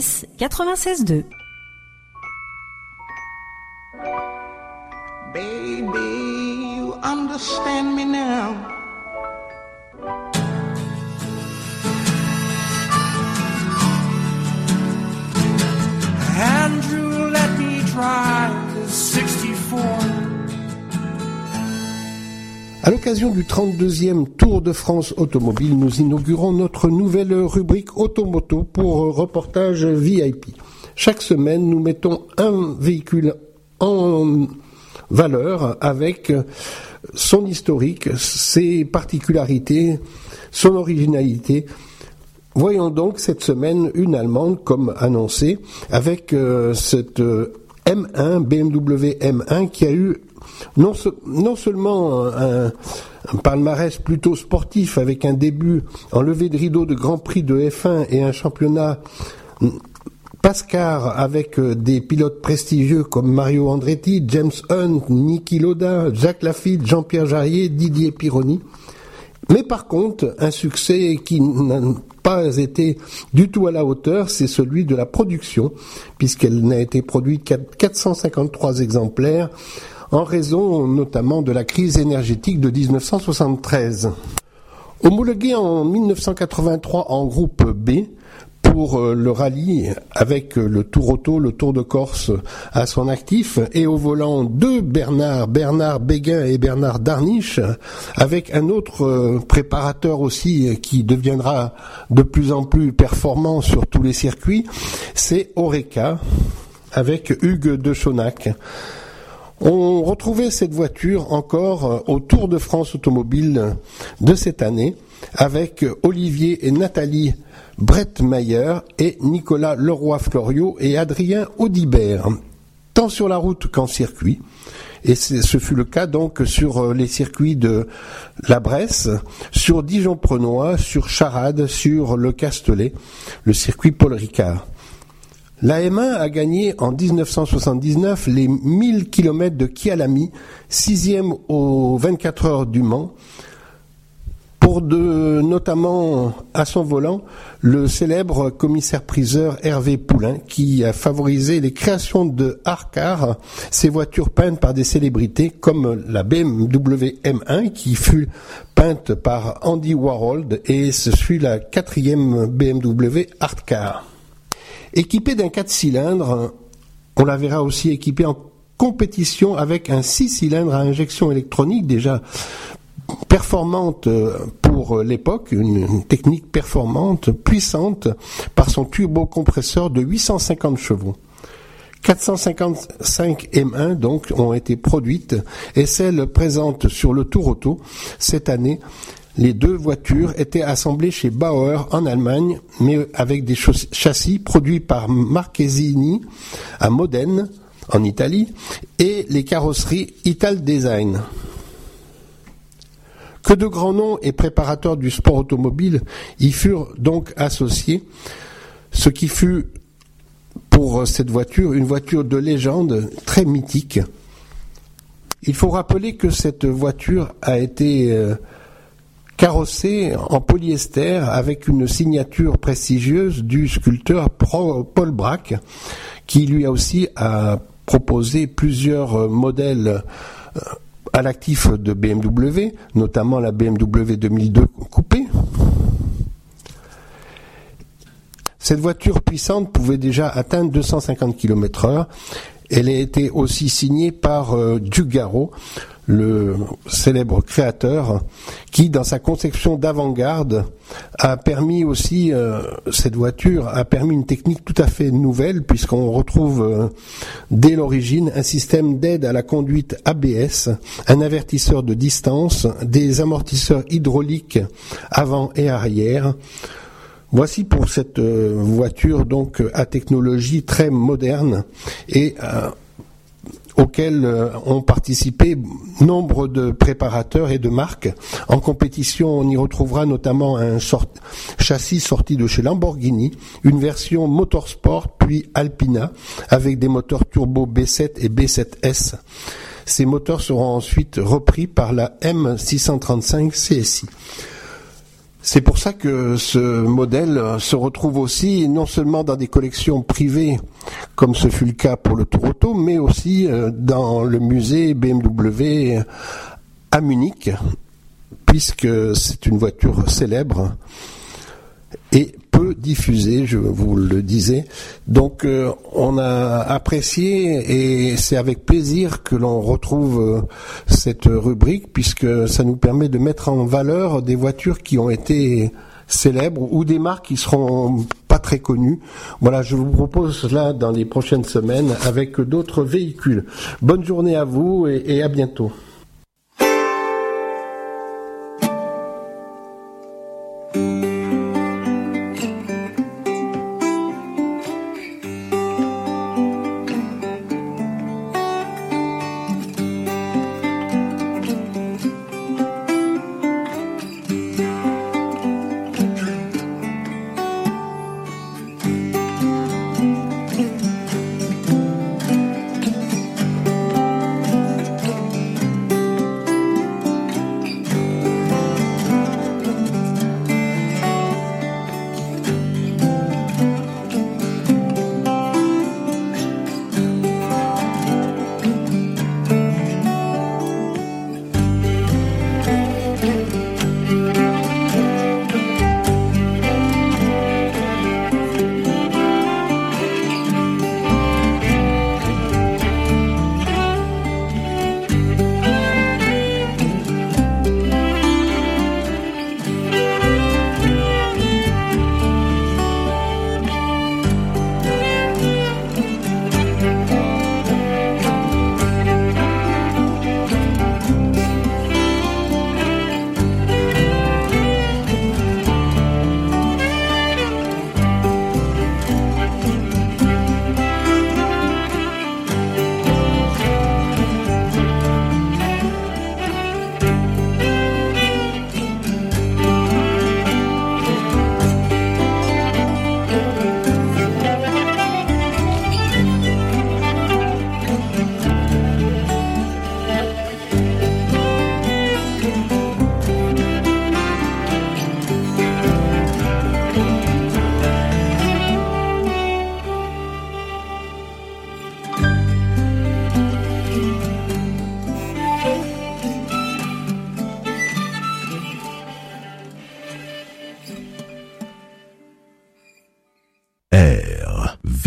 RVVS 96.2. l'occasion du 32e Tour de France automobile, nous inaugurons notre nouvelle rubrique Automoto pour reportage VIP. Chaque semaine, nous mettons un véhicule en valeur avec son historique, ses particularités, son originalité. Voyons donc cette semaine une Allemande comme annoncé avec euh, cette euh, M1, BMW M1 qui a eu non, se- non seulement un, palmarès plutôt sportif avec un début en levée de rideau de Grand Prix de F1 et un championnat Pascar avec euh, des pilotes prestigieux comme Mario Andretti, James Hunt, Niki Loda, Jacques Lafitte, Jean-Pierre Jarrier, Didier Pironi. Mais par contre, un succès qui n'a pas été du tout à la hauteur, c'est celui de la production, puisqu'elle n'a été produite qu'à 453 exemplaires, en raison notamment de la crise énergétique de 1973. Homologué en 1983 en groupe B, pour euh, le rallye avec euh, le Tour Auto, le Tour de Corse à son actif et au volant deux Bernard, Bernard Béguin et Bernard Darniche avec un autre euh, préparateur aussi qui deviendra de plus en plus performant sur tous les circuits, c'est Oreca avec Hugues de Chonac. On retrouvait cette voiture encore euh, au Tour de France automobile de cette année avec Olivier et Nathalie Brettmeyer et Nicolas Leroy-Florio et Adrien Audibert, tant sur la route qu'en circuit. Et ce fut le cas donc sur euh, les circuits de la Bresse, sur Dijon-Prenois, sur Charade, sur le Castellet, le circuit Paul Ricard. La M1 a gagné en 1979 les 1000 km de Kialami, sixième aux 24 heures du Mans, pour de, notamment à son volant, le célèbre commissaire-priseur Hervé Poulain, qui a favorisé les créations de Arcar, ces voitures peintes par des célébrités comme la BMW M1, qui fut peinte par Andy Warhol, et ce fut la quatrième BMW Art Car. Équipé d'un 4 cylindres, on la verra aussi équipée en compétition avec un 6 cylindres à injection électronique déjà performante euh, pour euh, l'époque, une technique performante, puissante par son turbocompresseur de 850 chevaux. 455 M1 donc ont été produites et celles présentes sur le Tour Auto cette année. Les deux voitures étaient assemblées chez Bauer en Allemagne, mais avec des châssis produits par Marchesini à Modène en Italie et les carrosseries Ital Design. Que de grands noms et préparateurs du sport automobile y furent donc associés, ce qui fut pour cette voiture une voiture de légende très mythique. Il faut rappeler que cette voiture a été euh, carrossée en polyester avec une signature prestigieuse du sculpteur Paul Braque, qui lui a aussi a proposé plusieurs euh, modèles euh, à l'actif de BMW, notamment la BMW 2002 coupée. Cette voiture puissante pouvait déjà atteindre 250 km heure. Elle a été aussi signée par euh, Dugaro, le célèbre créateur, qui, dans sa conception d'avant-garde, a permis aussi, euh, cette voiture a permis une technique tout à fait nouvelle, puisqu'on retrouve euh, dès l'origine un système d'aide à la conduite ABS, un avertisseur de distance, des amortisseurs hydrauliques avant et arrière, Voici pour cette euh, voiture donc à technologie très moderne et auquel euh, ont participé nombre de préparateurs et de marques. En compétition, on y retrouvera notamment un châssis sorti de chez Lamborghini, une version Motorsport puis Alpina avec des moteurs turbo B7 et B7S. Ces moteurs seront ensuite repris par la M635 CSI. C'est pour ça que ce modèle euh, se retrouve aussi non seulement dans des collections privées, comme ce fut le cas pour le Tour Auto, mais aussi euh, dans le musée BMW à Munich, puisque c'est une voiture célèbre et peu diffuser, je vous le disais. Donc euh, on a apprécié et c'est avec plaisir que l'on retrouve euh, cette rubrique puisque ça nous permet de mettre en valeur des voitures qui ont été célèbres ou des marques qui seront pas très connues. Voilà, je vous propose cela dans les prochaines semaines avec d'autres véhicules. Bonne journée à vous et à bientôt.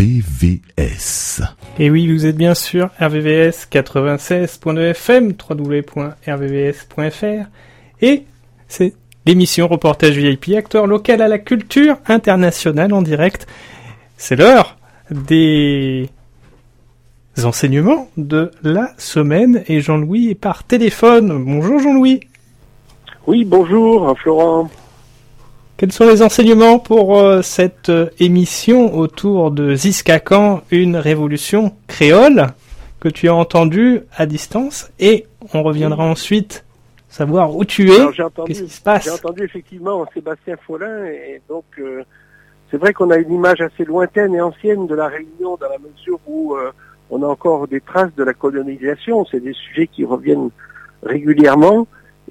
RVVS. Et oui, vous êtes bien sûr RVVS 96.2 FM, www.rvvs.fr. Et c'est l'émission Reportage VIP, acteur local à la culture internationale en direct. C'est l'heure des enseignements de la semaine et Jean-Louis est par téléphone. Bonjour Jean-Louis. Oui, bonjour Florent. Quels sont les enseignements pour euh, cette euh, émission autour de Ziskakan, une révolution créole que tu as entendue à distance et on reviendra ensuite savoir où tu es, qu'est-ce qui se passe? J'ai entendu effectivement Sébastien Follin et donc euh, c'est vrai qu'on a une image assez lointaine et ancienne de la Réunion dans la mesure où on a encore des traces de la colonisation. C'est des sujets qui reviennent régulièrement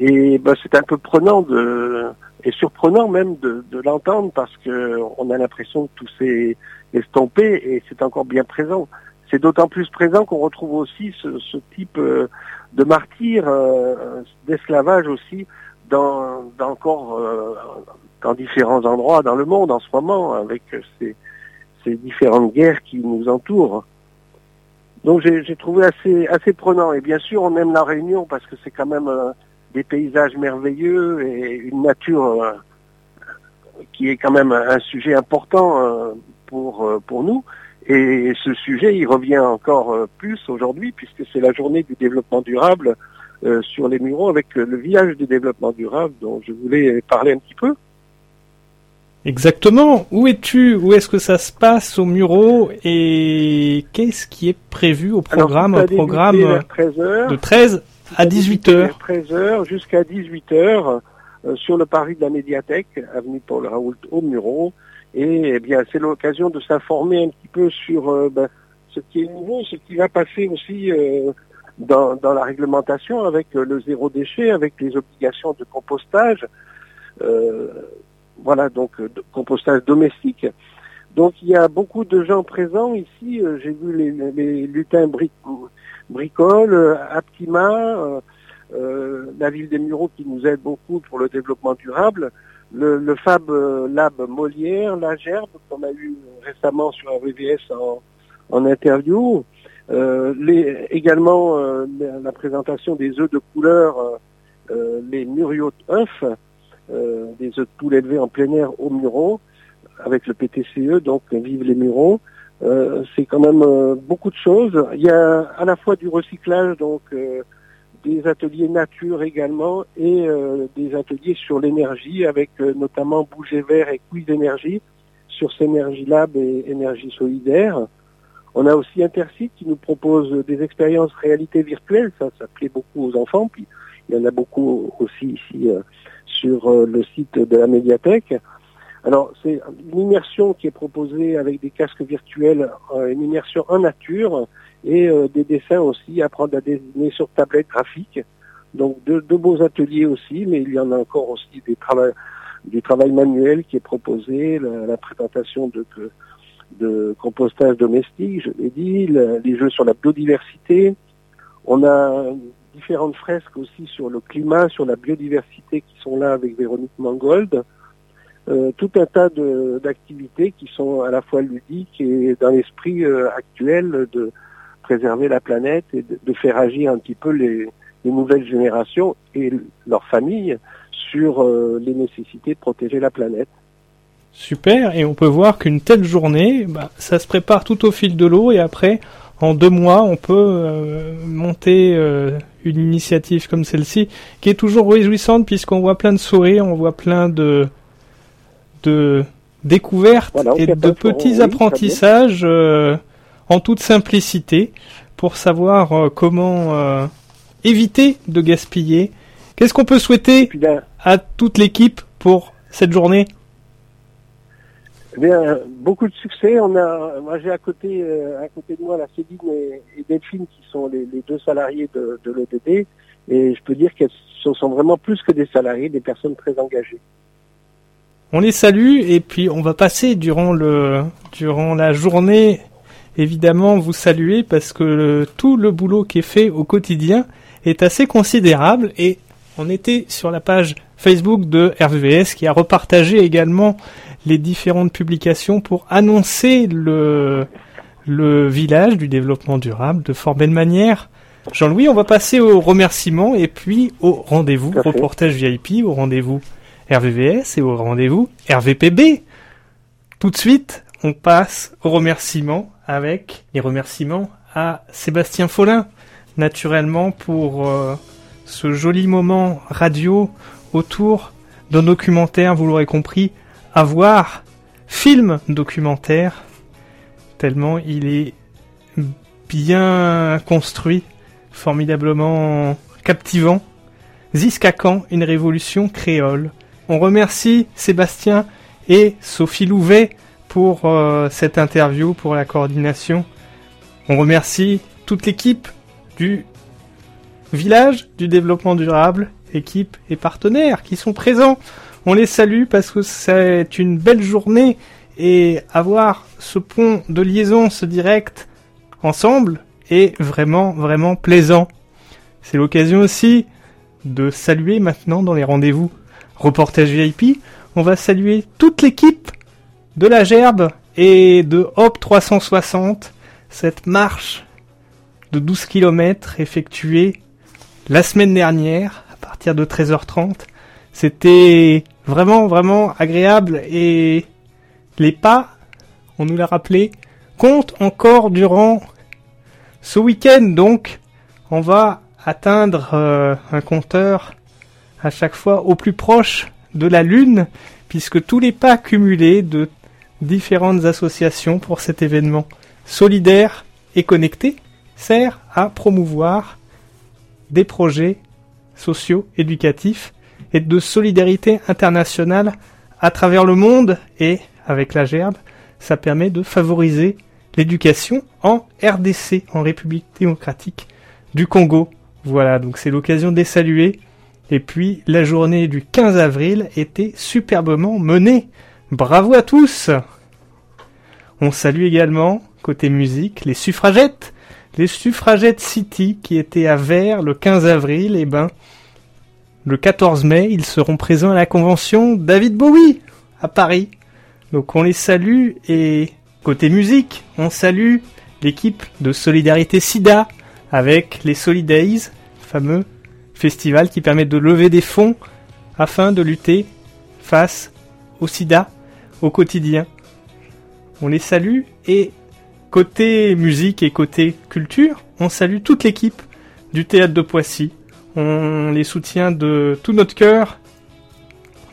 et ben, c'est un peu prenant de et surprenant même de, de l'entendre parce que on a l'impression que tout s'est estompé et c'est encore bien présent. C'est d'autant plus présent qu'on retrouve aussi ce, ce type euh, de martyr euh, d'esclavage aussi dans, dans encore euh, dans différents endroits dans le monde en ce moment avec ces, ces différentes guerres qui nous entourent. Donc j'ai trouvé assez assez prenant et bien sûr on aime la Réunion parce que c'est quand même des paysages merveilleux et une nature euh, qui est quand même un sujet important euh, pour euh, pour nous. Et ce sujet, il revient encore plus aujourd'hui puisque c'est la journée du développement durable euh, sur les Mureaux avec le village du développement durable dont je voulais parler un petit peu. Exactement. Où es-tu? Où est-ce que ça se passe au Muro Et qu'est-ce qui est prévu au programme Alors, Un programme débuté vers 13 heures. de 13 à 18 heures. 13h jusqu'à 18h euh, sur le parvis de la médiathèque, avenue Paul Raoult au Muro. Et eh bien, c'est l'occasion de s'informer un petit peu sur euh, ben, ce qui est nouveau, ce qui va passer aussi euh, dans, dans la réglementation avec euh, le zéro déchet, avec les obligations de compostage. Euh, voilà, donc de compostage domestique. Donc il y a beaucoup de gens présents ici. Euh, J'ai vu les, les lutins bri- bricoles, euh, Aptima, euh, euh, la ville des Mureaux qui nous aide beaucoup pour le développement durable. le, le Fab Lab Molière, la Gerbe qu'on a eu récemment sur RVVS en, en interview, euh, les, également euh, la, présentation des œufs de couleur, les Muriot œufs, des œufs de poule élevés en plein air au Muron, avec le PTCE, donc vive les Murons. Euh, c'est quand même euh, beaucoup de choses. Il y a à la fois du recyclage, donc euh, des ateliers nature également, et euh, des ateliers sur l'énergie, avec euh, notamment Bouger Vert et Quiz Énergie, sur Synergie Lab et Énergie Solidaire. On a aussi Intercity qui nous propose des expériences réalité virtuelle, ça, ça plaît beaucoup aux enfants, puis il y en a beaucoup aussi ici euh, sur le site de la médiathèque. Alors, c'est une immersion qui est proposée avec des casques virtuels, euh, une immersion en nature et euh, des dessins aussi, apprendre à dessiner sur tablette graphique. Donc, de, de beaux ateliers aussi, mais il y en a encore aussi des du travail manuel qui est proposé, la, la présentation de, de, compostage domestique, je l'ai dit, le- les jeux sur la biodiversité. On a différentes fresques aussi sur le climat, sur la biodiversité qui sont là avec Véronique Mangold. Euh, tout un tas d'activités qui sont à la fois ludiques et dans l'esprit euh, actuel de préserver la planète et de, de faire agir un petit peu les, les nouvelles générations et leurs familles sur euh, les nécessités de protéger la planète. Super, et on peut voir qu'une telle journée, bah, ça se prépare tout au fil de l'eau, et après, en deux mois, on peut euh, monter euh, une initiative comme celle-ci, qui est toujours réjouissante puisqu'on voit plein de sourires, on voit plein de, de découvertes Voilà, et de petits apprentissages euh, en toute simplicité pour savoir euh, comment euh, éviter de gaspiller. Qu'est-ce qu'on peut souhaiter à toute l'équipe pour cette journée? Eh bien, beaucoup de succès. On a, moi j'ai à côté, à côté de moi la Céline et, et Delphine qui sont les, les deux salariés de, de l'EDD et je peux dire qu'elles sont vraiment plus que des salariés, des personnes très engagées. On les salue et puis on va passer durant le durant la journée évidemment vous saluer parce que le- tout le boulot qui est fait au quotidien est assez considérable et on était sur la page Facebook de RVVS qui a repartagé également les différentes publications pour annoncer le le village du développement durable de fort belle manière. Jean-Louis, on va passer au remerciement et puis au rendez-vous reportage VIP, au rendez-vous RVVS et au rendez-vous RVPB. Tout de suite, on passe aux remerciements avec les remerciements à Sébastien Follin, naturellement pour euh, ce joli moment radio autour d'un documentaire, vous l'aurez compris, à voir, film documentaire, tellement il est bien construit, formidablement captivant. Ziskakan, une révolution créole. On remercie Sébastien et Sophie Louvet pour euh, cette interview, pour la coordination. On remercie toute l'équipe du village du développement durable, équipe et partenaires qui sont présents. On les salue parce que c'est une belle journée et avoir ce pont de liaison, ce direct ensemble est vraiment, vraiment plaisant. C'est l'occasion aussi de saluer maintenant dans les rendez-vous reportage VIP. On va saluer toute l'équipe de la Gerbe et de Hop 360, cette marche de 12 km effectuée la semaine dernière à partir de 13h30. C'était vraiment, vraiment agréable et les pas, on nous l'a rappelé, comptent encore durant ce week-end. Donc, on va atteindre euh, un compteur à chaque fois au plus proche de la Lune, puisque tous les pas cumulés de différentes associations pour cet événement solidaire et connecté sert à promouvoir des projets sociaux, éducatifs et de solidarité internationale à travers le monde et avec la gerbe, ça permet de favoriser l'éducation en RDC, en République démocratique du Congo. Voilà, donc c'est l'occasion de les saluer. Et puis la journée du 15 avril était superbement menée. Bravo à tous On salue également, côté musique, les suffragettes. Les suffragettes City qui étaient à Vert le 15 avril, et ben, le 14 mai, ils seront présents à la convention David Bowie à Paris. Donc on les salue et côté musique, on salue l'équipe de Solidarité SIDA avec les Solidays, fameux festival qui permet de lever des fonds afin de lutter face au sida au quotidien. On les salue et côté musique et côté culture, on salue toute l'équipe du théâtre de Poissy. On les soutient de tout notre cœur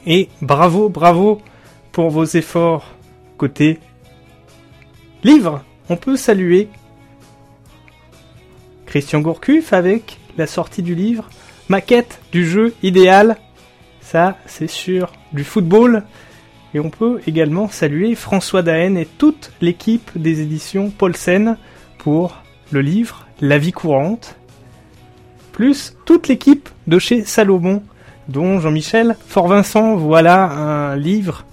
et bravo, bravo pour vos efforts côté livre. On peut saluer Christian Gourcuff avec la sortie du livre Maquette du jeu idéal. Ça, c'est sur du football. Et on peut également saluer François Daen et toute l'équipe des éditions Paulsen pour le livre La vie courante. Plus toute l'équipe de chez Salomon, dont Jean-Michel Fort-Vincent. Voilà un livre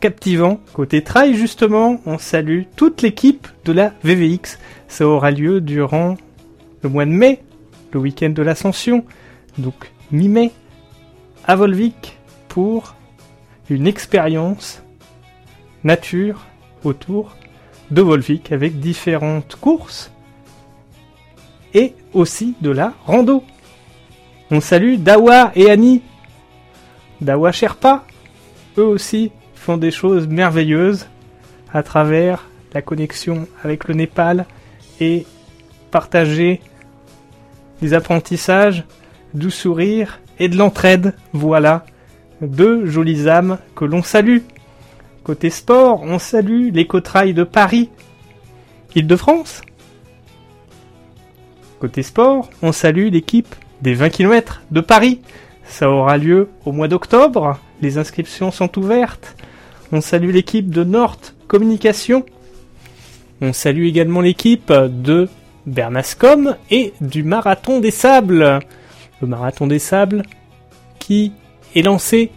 captivant. Côté trail, justement, on salue toute l'équipe de la VVX. Ça aura lieu durant le mois de mai, le week-end de l'Ascension, donc mi-mai, à Volvic pour une expérience nature autour de Volvic avec différentes courses et aussi de la rando. On salue Dawa et Annie. Dawa Sherpa, eux aussi font des choses merveilleuses à travers la connexion avec le Népal et partager des apprentissages, du sourire et de l'entraide. Voilà deux jolies âmes que l'on salue. Côté sport, on salue l'écotrail de Paris, Île-de-France. Côté sport, on salue l'équipe des 20 km de Paris. Ça aura lieu au mois d'octobre. Les inscriptions sont ouvertes. On salue l'équipe de Nord Communication. On salue également l'équipe de Bernascom et du Marathon des Sables. Le Marathon des Sables qui est lancé.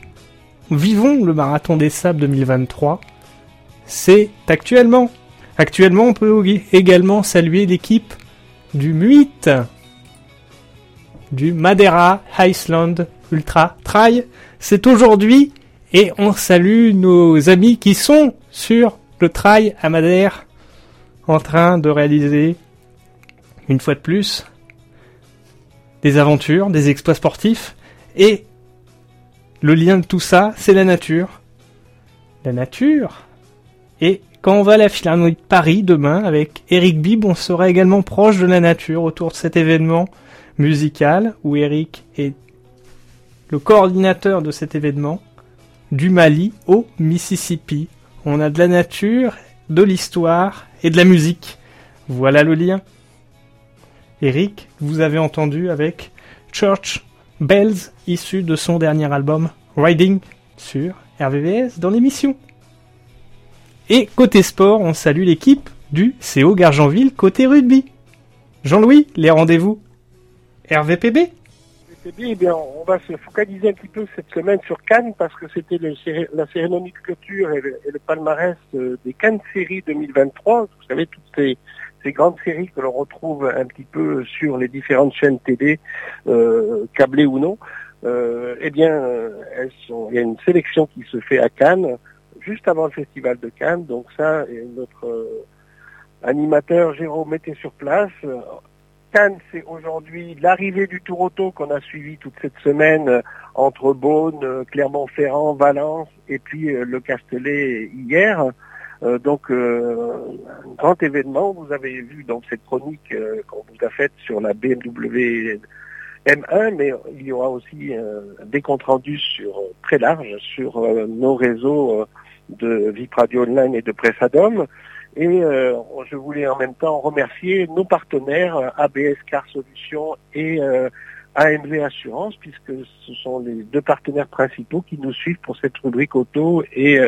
Vivons le Marathon des Sables 2023. C'est actuellement. Actuellement, on peut également saluer l'équipe du MUIT, du Madeira Iceland Ultra Trail. C'est aujourd'hui et on salue nos amis qui sont sur le trail à Madère en train de réaliser une fois de plus, des aventures, des exploits sportifs, et le lien de tout ça, c'est la nature. La nature. Et quand on va à la Philharmonie de Paris demain avec Eric Bib, on sera également proche de la nature autour de cet événement musical où Eric est le coordinateur de cet événement du Mali au Mississippi. On a de la nature, de l'histoire et de la musique. Voilà le lien. Eric, vous avez entendu avec Church Bells, issu de son dernier album Riding sur RVVS dans l'émission. Et côté sport, on salue l'équipe du CO Gargenville côté rugby. Jean-Louis, les rendez-vous RVPB eh bien, on va se focaliser un petit peu cette semaine sur Cannes parce que c'était la cérémonie de clôture et le, et le palmarès euh, des Cannes séries 2023. Vous savez, toutes ces, ces grandes séries que l'on retrouve un petit peu sur les différentes chaînes télé, euh, câblées ou non, euh, eh bien, elles sont, il y a une sélection qui se fait à Cannes, juste avant le festival de Cannes. Donc ça, notre euh, animateur Jérôme était sur place. Cannes, c'est aujourd'hui l'arrivée du Tour Auto qu'on a suivi toute cette semaine entre Beaune, Clermont-Ferrand, Valence et puis le Castellet hier. Euh, donc, euh, un grand événement. Vous avez vu dans cette chronique euh, qu'on vous a faite sur la BMW M1, mais il y aura aussi des comptes rendus sur très large sur nos réseaux de VIP Radio Online et de Pressadom. Et je voulais en même temps remercier nos partenaires ABS Car Solutions et AMV Assurance, puisque ce sont les deux partenaires principaux qui nous suivent pour cette rubrique auto et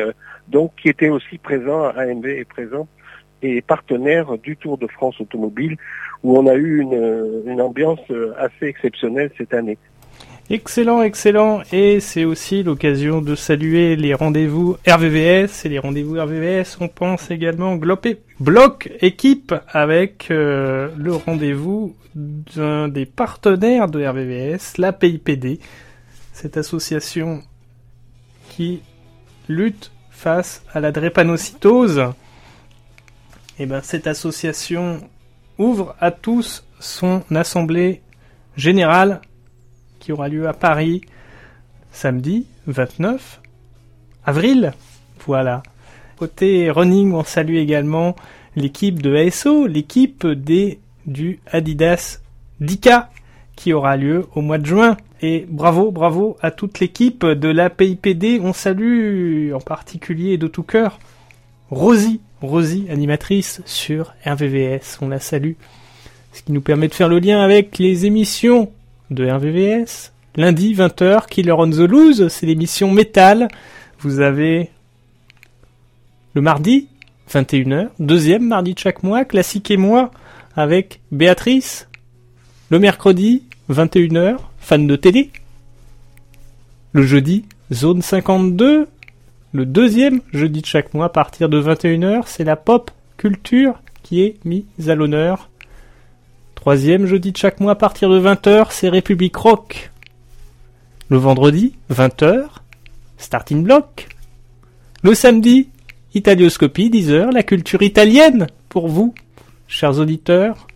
donc qui était aussi présent, AMV est présent et partenaire du Tour de France automobile, où on a eu une, ambiance assez exceptionnelle cette année. Excellent, excellent. Et c'est aussi l'occasion de saluer les rendez-vous RVVS. Et les rendez-vous RVVS, on pense également glopé, bloc équipe avec euh, le rendez-vous d'un des partenaires de RVVS, la PIPD. cette association qui lutte face à la drépanocytose. Et ben cette association ouvre à tous son assemblée générale qui aura lieu à Paris samedi 29 avril. Voilà. Côté running, on salue également l'équipe de ASO, l'équipe des du Adidas Dika qui aura lieu au mois de juin. Et bravo, bravo à toute l'équipe de la PIPD. On salue en particulier de tout cœur Rosie, Rosie, animatrice sur RVVS. On la salue. Ce qui nous permet de faire le lien avec les émissions de RVVS. Lundi, 20h, Killer on the Loose, c'est l'émission métal. Vous avez le mardi, 21h, deuxième mardi de chaque mois, classique et moi, avec Béatrice. Le mercredi, 21h, fan de télé. Le jeudi, zone 52. Le deuxième jeudi de chaque mois, à partir de 21h, c'est la pop culture qui est mise à l'honneur. Troisième jeudi de chaque mois, à partir de 20h, c'est République Rock. Le vendredi, 20h, Starting Block. Le samedi, Italioscopie, 10h, la culture italienne pour vous, chers auditeurs.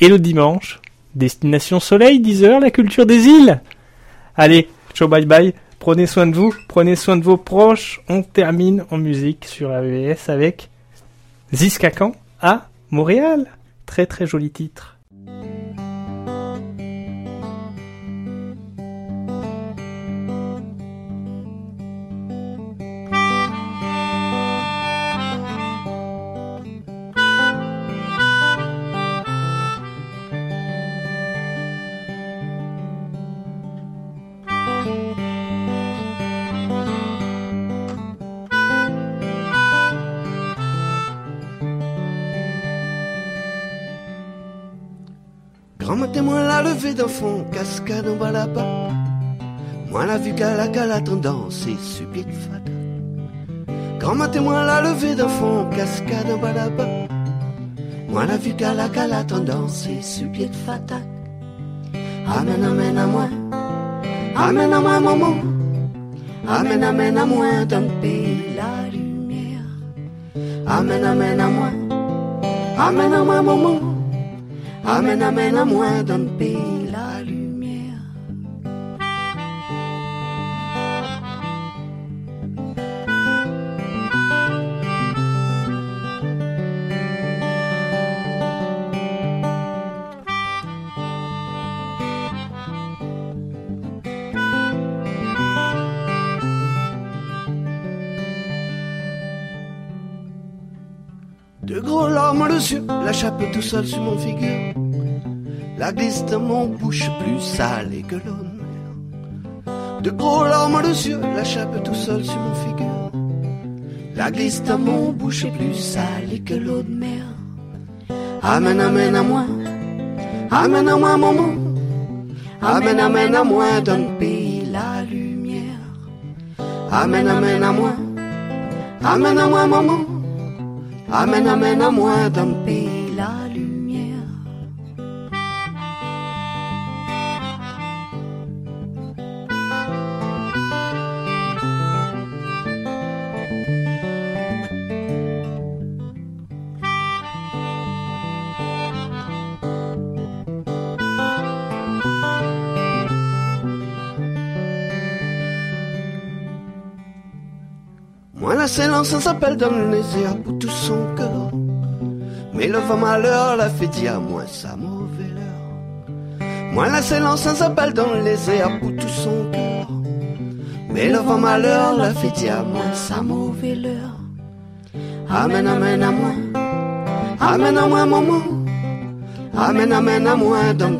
Et le dimanche, Destination Soleil, 10h, la culture des îles. Allez, ciao bye bye, prenez soin de vous, prenez soin de vos proches. On termine en musique sur AVS avec Ziskakan à Montréal. Très très joli titre. La levée d'un fond, cascade en bas là-bas. Moi la vue qu'à la la tendance et subit de fada. Grand témoin la levée d'un fond, cascade en bas là-bas. Moi la vue qu'à la la tendance et subit de fada. Amen, amen à moi. Amen à moi, maman. Amen, amen à moi le pays la lumière. Amen, amen à moi. Amen à moi, maman. Amen, amen à moi le pays la lumière. De gros larmes aux yeux, la chape tout seul sur mon figure. La glisse de mon bouche plus salée que l'eau de mer. De gros larmes aux yeux, la chape tout seul sur mon figure. La glisse de mon bouche plus salée que l'eau de mer. Amen, amen à moi. Amen à moi, maman. Amen, amen à moi dans le pays la lumière. Amen, amen à moi. Amen à moi, maman. Amen, amen à moi dans le pays La silence s'appelle dans les airs pour tout son cœur. Mais le vent malheur la fait dire moi sa mauvaise heure. Moi la silence s'appelle dans les airs pour tout son cœur. Mais le vent malheur la fait dire moi sa mauvaise heure. Amen, amen à moi. Amen à moi, maman. Amen, amen à moi dans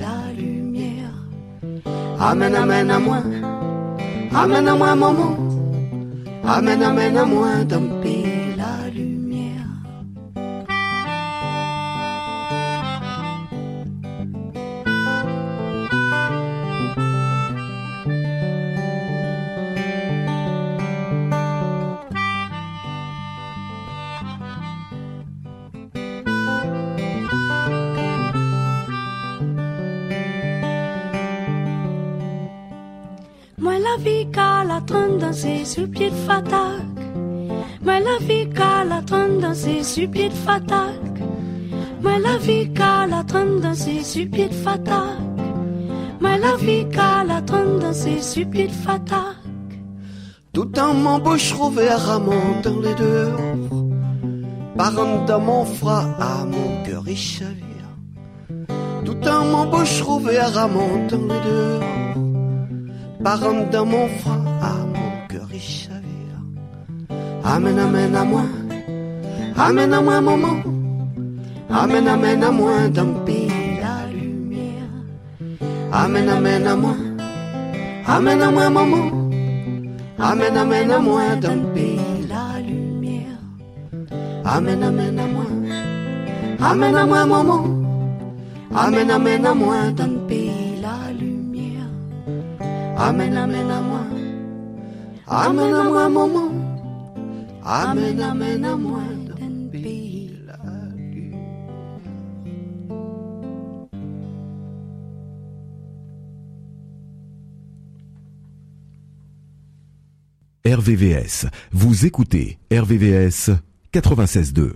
la lumière. Amen, amen à moi. Amen à moi, maman. Amen, amen à moi trône danser sur pied de. Mais la vie qu'à la trône danser sur pied de fatak. Mais la vie qu'à la trône danser sur pied de fatak. Mais la vie qu'à la trône danser sur pied de. Tout en m'embauche à mon dans les dehors. Par un dans mon froid à mon cœur et chavire. Tout en m'embauche à mon dans les dehors. Par un dans mon froid Amen, amen à moi. Amen à moi, maman. Amen, amen à moi pays la lumière. Amen, amen à moi. Amen à moi, maman. Amen, amen à moi pays la lumière. Amen, amen à moi. Amen à moi, maman. Amen, amen à moi pays la lumière. Amen, amen à moi. Amen à moi, maman. Amen, amen à pays. RVVS. Vous écoutez RVVS 96.2.